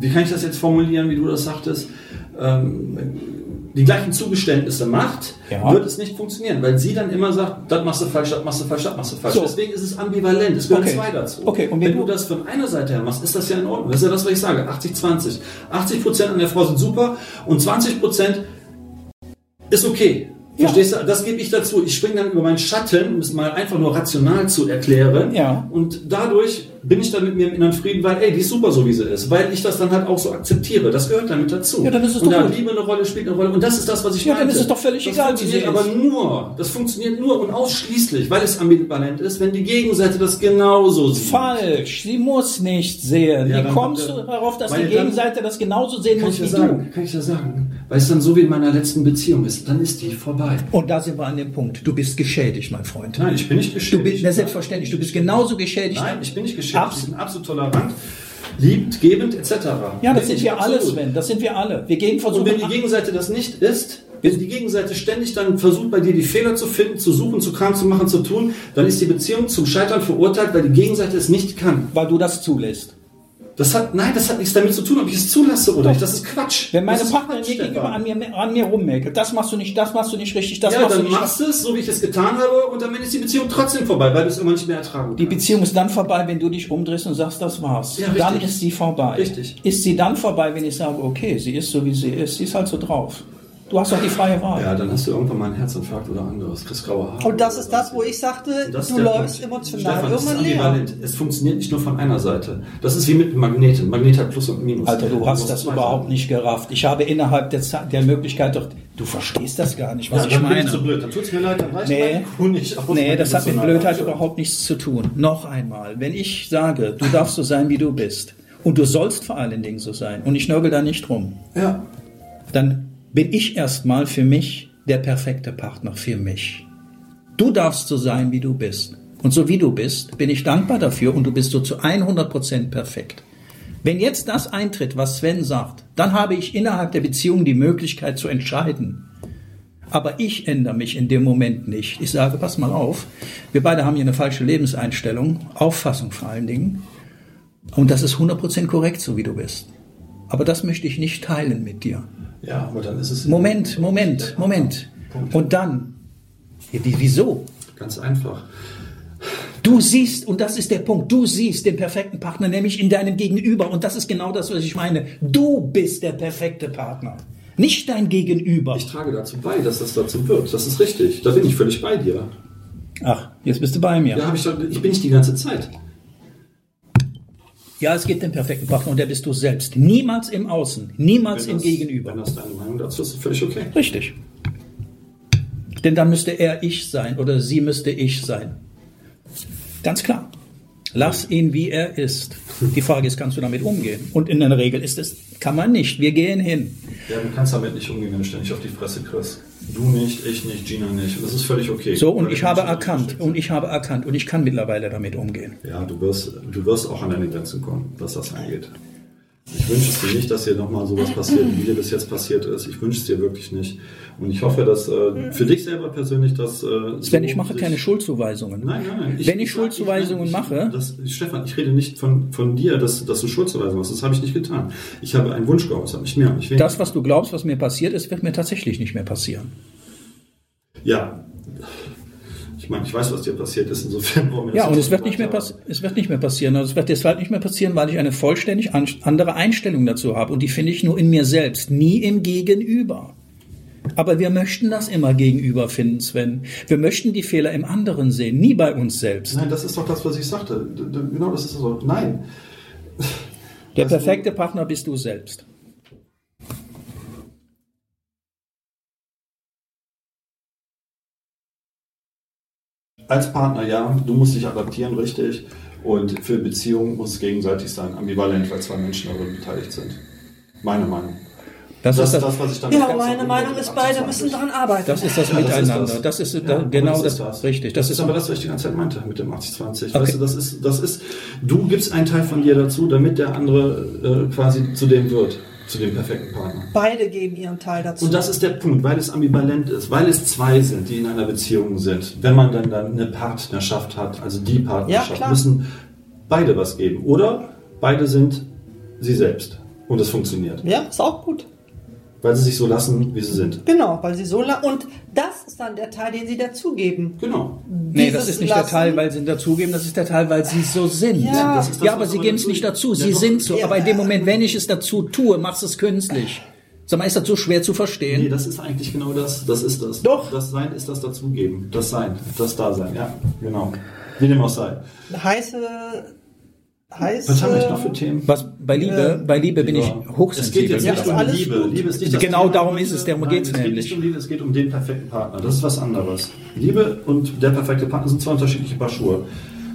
wie kann ich das jetzt formulieren, wie du das sagtest, ähm, die gleichen Zugeständnisse macht, Ja. wird es nicht funktionieren, weil sie dann immer sagt, das machst du falsch, das machst du falsch, das machst du falsch. So. Deswegen ist es ambivalent, es gehören Okay. zwei dazu. Okay, und wenn du- das von einer Seite her machst, ist das ja in Ordnung. Das ist ja das, was ich sage, 80-20. 80 Prozent an der Frau sind super und 20 Prozent ist okay. Ja. Verstehst du? Das gebe ich dazu. Ich springe dann über meinen Schatten, um es mal einfach nur rational zu erklären. Ja. Und dadurch bin ich dann mit mir im inneren Frieden, weil, ey, die ist super so, wie sie ist. Weil ich das dann halt auch so akzeptiere. Das gehört damit dazu. Ja, dann ist es und doch da gut. Liebe eine Rolle spielt eine Rolle. Und das ist das, was ich Ja, dann meinte. ist es doch völlig das egal, wie sie funktioniert aber ist. nur, das funktioniert nur und ausschließlich, weil es ambivalent ist, wenn die Gegenseite das genauso sieht. Falsch. Sie muss nicht sehen. Ja, Wie dann kommst du darauf, dass die Gegenseite das genauso sehen muss wie ja sagen, kann ich ja sagen. Weil es dann so wie in meiner letzten Beziehung ist, dann ist die vorbei. du? Und da sind wir an dem Punkt. Du bist geschädigt, mein Freund. Nein, ich bin nicht Du geschädigt. bist, na, selbstverständlich. Du bist genauso geschädigt. Nein, ich bin nicht geschädigt. Abs- Ich bin absolut tolerant, liebend, gebend etc. Ja, das Bin sind wir alle, absolut. Sven. Das sind wir alle. Wir gehen Und versuchen. wenn die Gegenseite das nicht ist, wenn die Gegenseite ständig dann versucht, bei dir die Fehler zu finden, zu suchen, zu Kram zu machen, zu tun, dann ist die Beziehung zum Scheitern verurteilt, weil die Gegenseite es nicht kann. weil du das zulässt. Das hat, nein, das hat nichts damit zu tun, ob ich es zulasse oder nicht. Das ist Quatsch. Wenn meine Partnerin mir gegenüber an mir, an mir rummäkelt, das machst du nicht, das machst du nicht richtig, das ja, machst du dann nicht. machst du es, so wie ich es getan habe, und dann ist die Beziehung trotzdem vorbei, weil du es immer nicht mehr ertragen Die kannst. Beziehung ist dann vorbei, wenn du dich umdrehst und sagst, das war's. Ja, dann ist sie vorbei. Richtig. Ist sie dann vorbei, wenn ich sage, okay, sie ist so wie sie ist, sie ist halt so drauf. Du hast doch die freie Wahl. Ja, dann hast du irgendwann mal einen Herzinfarkt oder anderes, kriegst graue Haare. Und das ist das, wo ich sagte, du läufst Punkt. emotional Stefan, das ist irgendwann leer. Es funktioniert nicht nur von einer Seite. Das ist wie mit Magneten. Magnet hat Plus und Minus. Alter, du hast das überhaupt nicht gerafft. Ich habe innerhalb der, Zeit, der Möglichkeit doch, du verstehst das gar nicht, was Ja, ich dann bin meine. ich so blöd. Dann tut's mir leid, dann reicht Nee. mein nicht aus. Nee, das hat mit Blödheit überhaupt nichts zu tun. Noch einmal, wenn ich sage, du darfst so sein, wie du bist, und du sollst vor allen Dingen so sein, und ich nörgel da nicht rum, Ja. dann bin ich erstmal für mich der perfekte Partner für mich. Du darfst so sein, wie du bist. Und so wie du bist, bin ich dankbar dafür und du bist so zu 100% perfekt. Wenn jetzt das eintritt, was Sven sagt, dann habe ich innerhalb der Beziehung die Möglichkeit zu entscheiden. Aber ich ändere mich in dem Moment nicht. Ich sage, pass mal auf, wir beide haben hier eine falsche Lebenseinstellung, Auffassung vor allen Dingen. Und das ist 100% korrekt, so wie du bist. Aber das möchte ich nicht teilen mit dir. Ja, aber dann ist es. Moment, Moment, Moment. Punkt. Und dann, ja, die, wieso? Ganz einfach. Du siehst, und das ist der Punkt, du siehst den perfekten Partner, nämlich in deinem Gegenüber. Und das ist genau das, was ich meine. Du bist der perfekte Partner, nicht dein Gegenüber. Ich trage dazu bei, dass das dazu wird. Das ist richtig. Da bin ich völlig bei dir. Ach, jetzt bist du bei mir. Ja, ich doch, ich bin nicht die ganze Zeit. Ja, es gibt den perfekten Partner und der bist du selbst. Niemals im Außen, niemals Wenn im das- Gegenüber. Wenn das deine Meinung dazu ist, ist völlig okay. Richtig. Denn dann müsste er ich sein oder sie müsste ich sein. Ganz klar. Lass ihn, wie er ist. Die Frage ist, kannst du damit umgehen? Und in der Regel ist es, kann man nicht. Wir gehen hin. Ja, du kannst damit nicht umgehen, wenn du ständig auf die Fresse kriegst. Du nicht, ich nicht, Gina nicht. Und das ist völlig okay. So, und Weil ich habe erkannt, und ich habe erkannt, und ich kann mittlerweile damit umgehen. Ja, du wirst, du wirst auch an deine Grenzen kommen, was das angeht. Ich wünsche es dir nicht, dass dir nochmal sowas passiert, wie dir das jetzt passiert ist. Ich wünsche es dir wirklich nicht. Und ich hoffe, dass äh, für dich selber persönlich das. Äh, Sven, so ich mache keine Schuldzuweisungen. Nein, nein, nein. Wenn ich Schuldzuweisungen nein, ich- mache- Das, Stefan, ich rede nicht von, von dir, dass, dass du Schuldzuweisungen machst. Das habe ich nicht getan. Ich habe einen Wunsch geäußert, nicht mehr, nicht. Das, was du glaubst, was mir passiert ist, wird mir tatsächlich nicht mehr passieren. Ja. Ich meine, ich weiß, was dir passiert ist, insofern wollen wir Ja, und es wird nicht mehr, pass es wird nicht mehr passieren. Und es wird deshalb nicht mehr passieren, weil ich eine vollständig an andere Einstellung dazu habe. Und die finde ich nur in mir selbst, nie im Gegenüber. Aber wir möchten das immer gegenüber finden, Sven. Wir möchten die Fehler im anderen sehen, nie bei uns selbst. Nein, das ist doch das, was ich sagte. Genau, das ist so. Nein. Der Also- perfekte Partner bist du selbst. Als Partner, ja, du musst dich adaptieren, richtig. Und für Beziehungen muss es gegenseitig sein, ambivalent, weil zwei Menschen darin beteiligt sind. Meine Meinung. Das, ist das, was ich damit Ja, meine Meinung ist, beide 28. müssen daran arbeiten. das ist das Ja, das ist Miteinander. das. Das ist, Ja, genau das das, ist richtig. Das, Das ist aber das, was ich die ganze Zeit meinte mit dem 80-20. Okay. Weißt du, das ist, das ist, du gibst einen Teil von dir dazu, damit der andere äh, quasi zu dem wird, zu dem perfekten Partner. Beide geben ihren Teil dazu. Und das ist der Punkt, weil es ambivalent ist, weil es zwei sind, die in einer Beziehung sind. Wenn man dann, dann eine Partnerschaft hat, also die Ja, Partnerschaft, klar. müssen beide was geben. Oder beide sind sie selbst. Und es funktioniert. ja, ist auch gut. Weil sie sich so lassen, wie sie sind. Genau, weil sie so lang. Und das ist dann der Teil, den sie dazugeben. Genau. Nee, das ist nicht der Lassen- Teil, weil sie ihn dazugeben, das ist der Teil, weil sie so sind. Ja, das ist das, ja, aber sie geben es nicht dazu, Ja, sie doch. sind so. Ja. Aber in dem Moment, wenn ich es dazu tue, machst du es künstlich. Sag mal, ist das so schwer zu verstehen? Nee, das ist eigentlich genau das. Das ist das. Doch. Das Sein ist das Dazugeben. Das Sein. Das Dasein. Ja, genau. Wie dem auch sei. Heiße. Heiße. Was haben wir noch für Themen? Was bei Liebe, bei Liebe bin ich Es geht hochsensibel. jetzt Ja, nicht ist um alles Liebe. gut. Liebe ist nicht das Genau Thema darum ist es, darum Nein, geht's es geht nämlich. nicht um Liebe, es geht um den perfekten Partner. Das ist was anderes. Liebe und der perfekte Partner sind zwei unterschiedliche Paar Schuhe.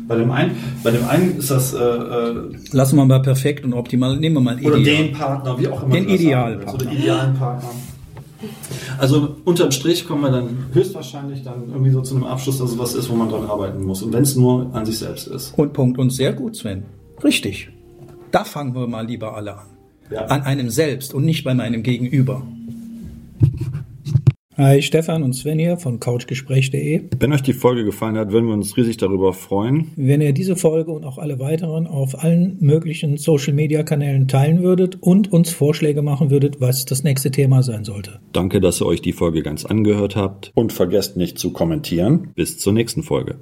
Bei dem einen, bei dem einen ist das äh, äh, Lassen wir mal perfekt und optimal. Nehmen wir mal oder ideal. den Partner, wie auch immer. Den Idealpartner. Oder idealen Partner. Also unterm Strich kommen wir dann höchstwahrscheinlich dann irgendwie so zu einem Abschluss, dass es was ist, wo man dran arbeiten muss. Und wenn es nur an sich selbst ist. Und Punkt. Und sehr gut, Sven. Richtig. Da fangen wir mal lieber alle an. Ja. An einem selbst und nicht bei meinem Gegenüber. Hi, Stefan und Sven hier von couchgespräch.de. Wenn euch die Folge gefallen hat, würden wir uns riesig darüber freuen. Wenn ihr diese Folge und auch alle weiteren auf allen möglichen Social-Media-Kanälen teilen würdet und uns Vorschläge machen würdet, was das nächste Thema sein sollte. Danke, dass ihr euch die Folge ganz angehört habt. Und vergesst nicht zu kommentieren. Bis zur nächsten Folge.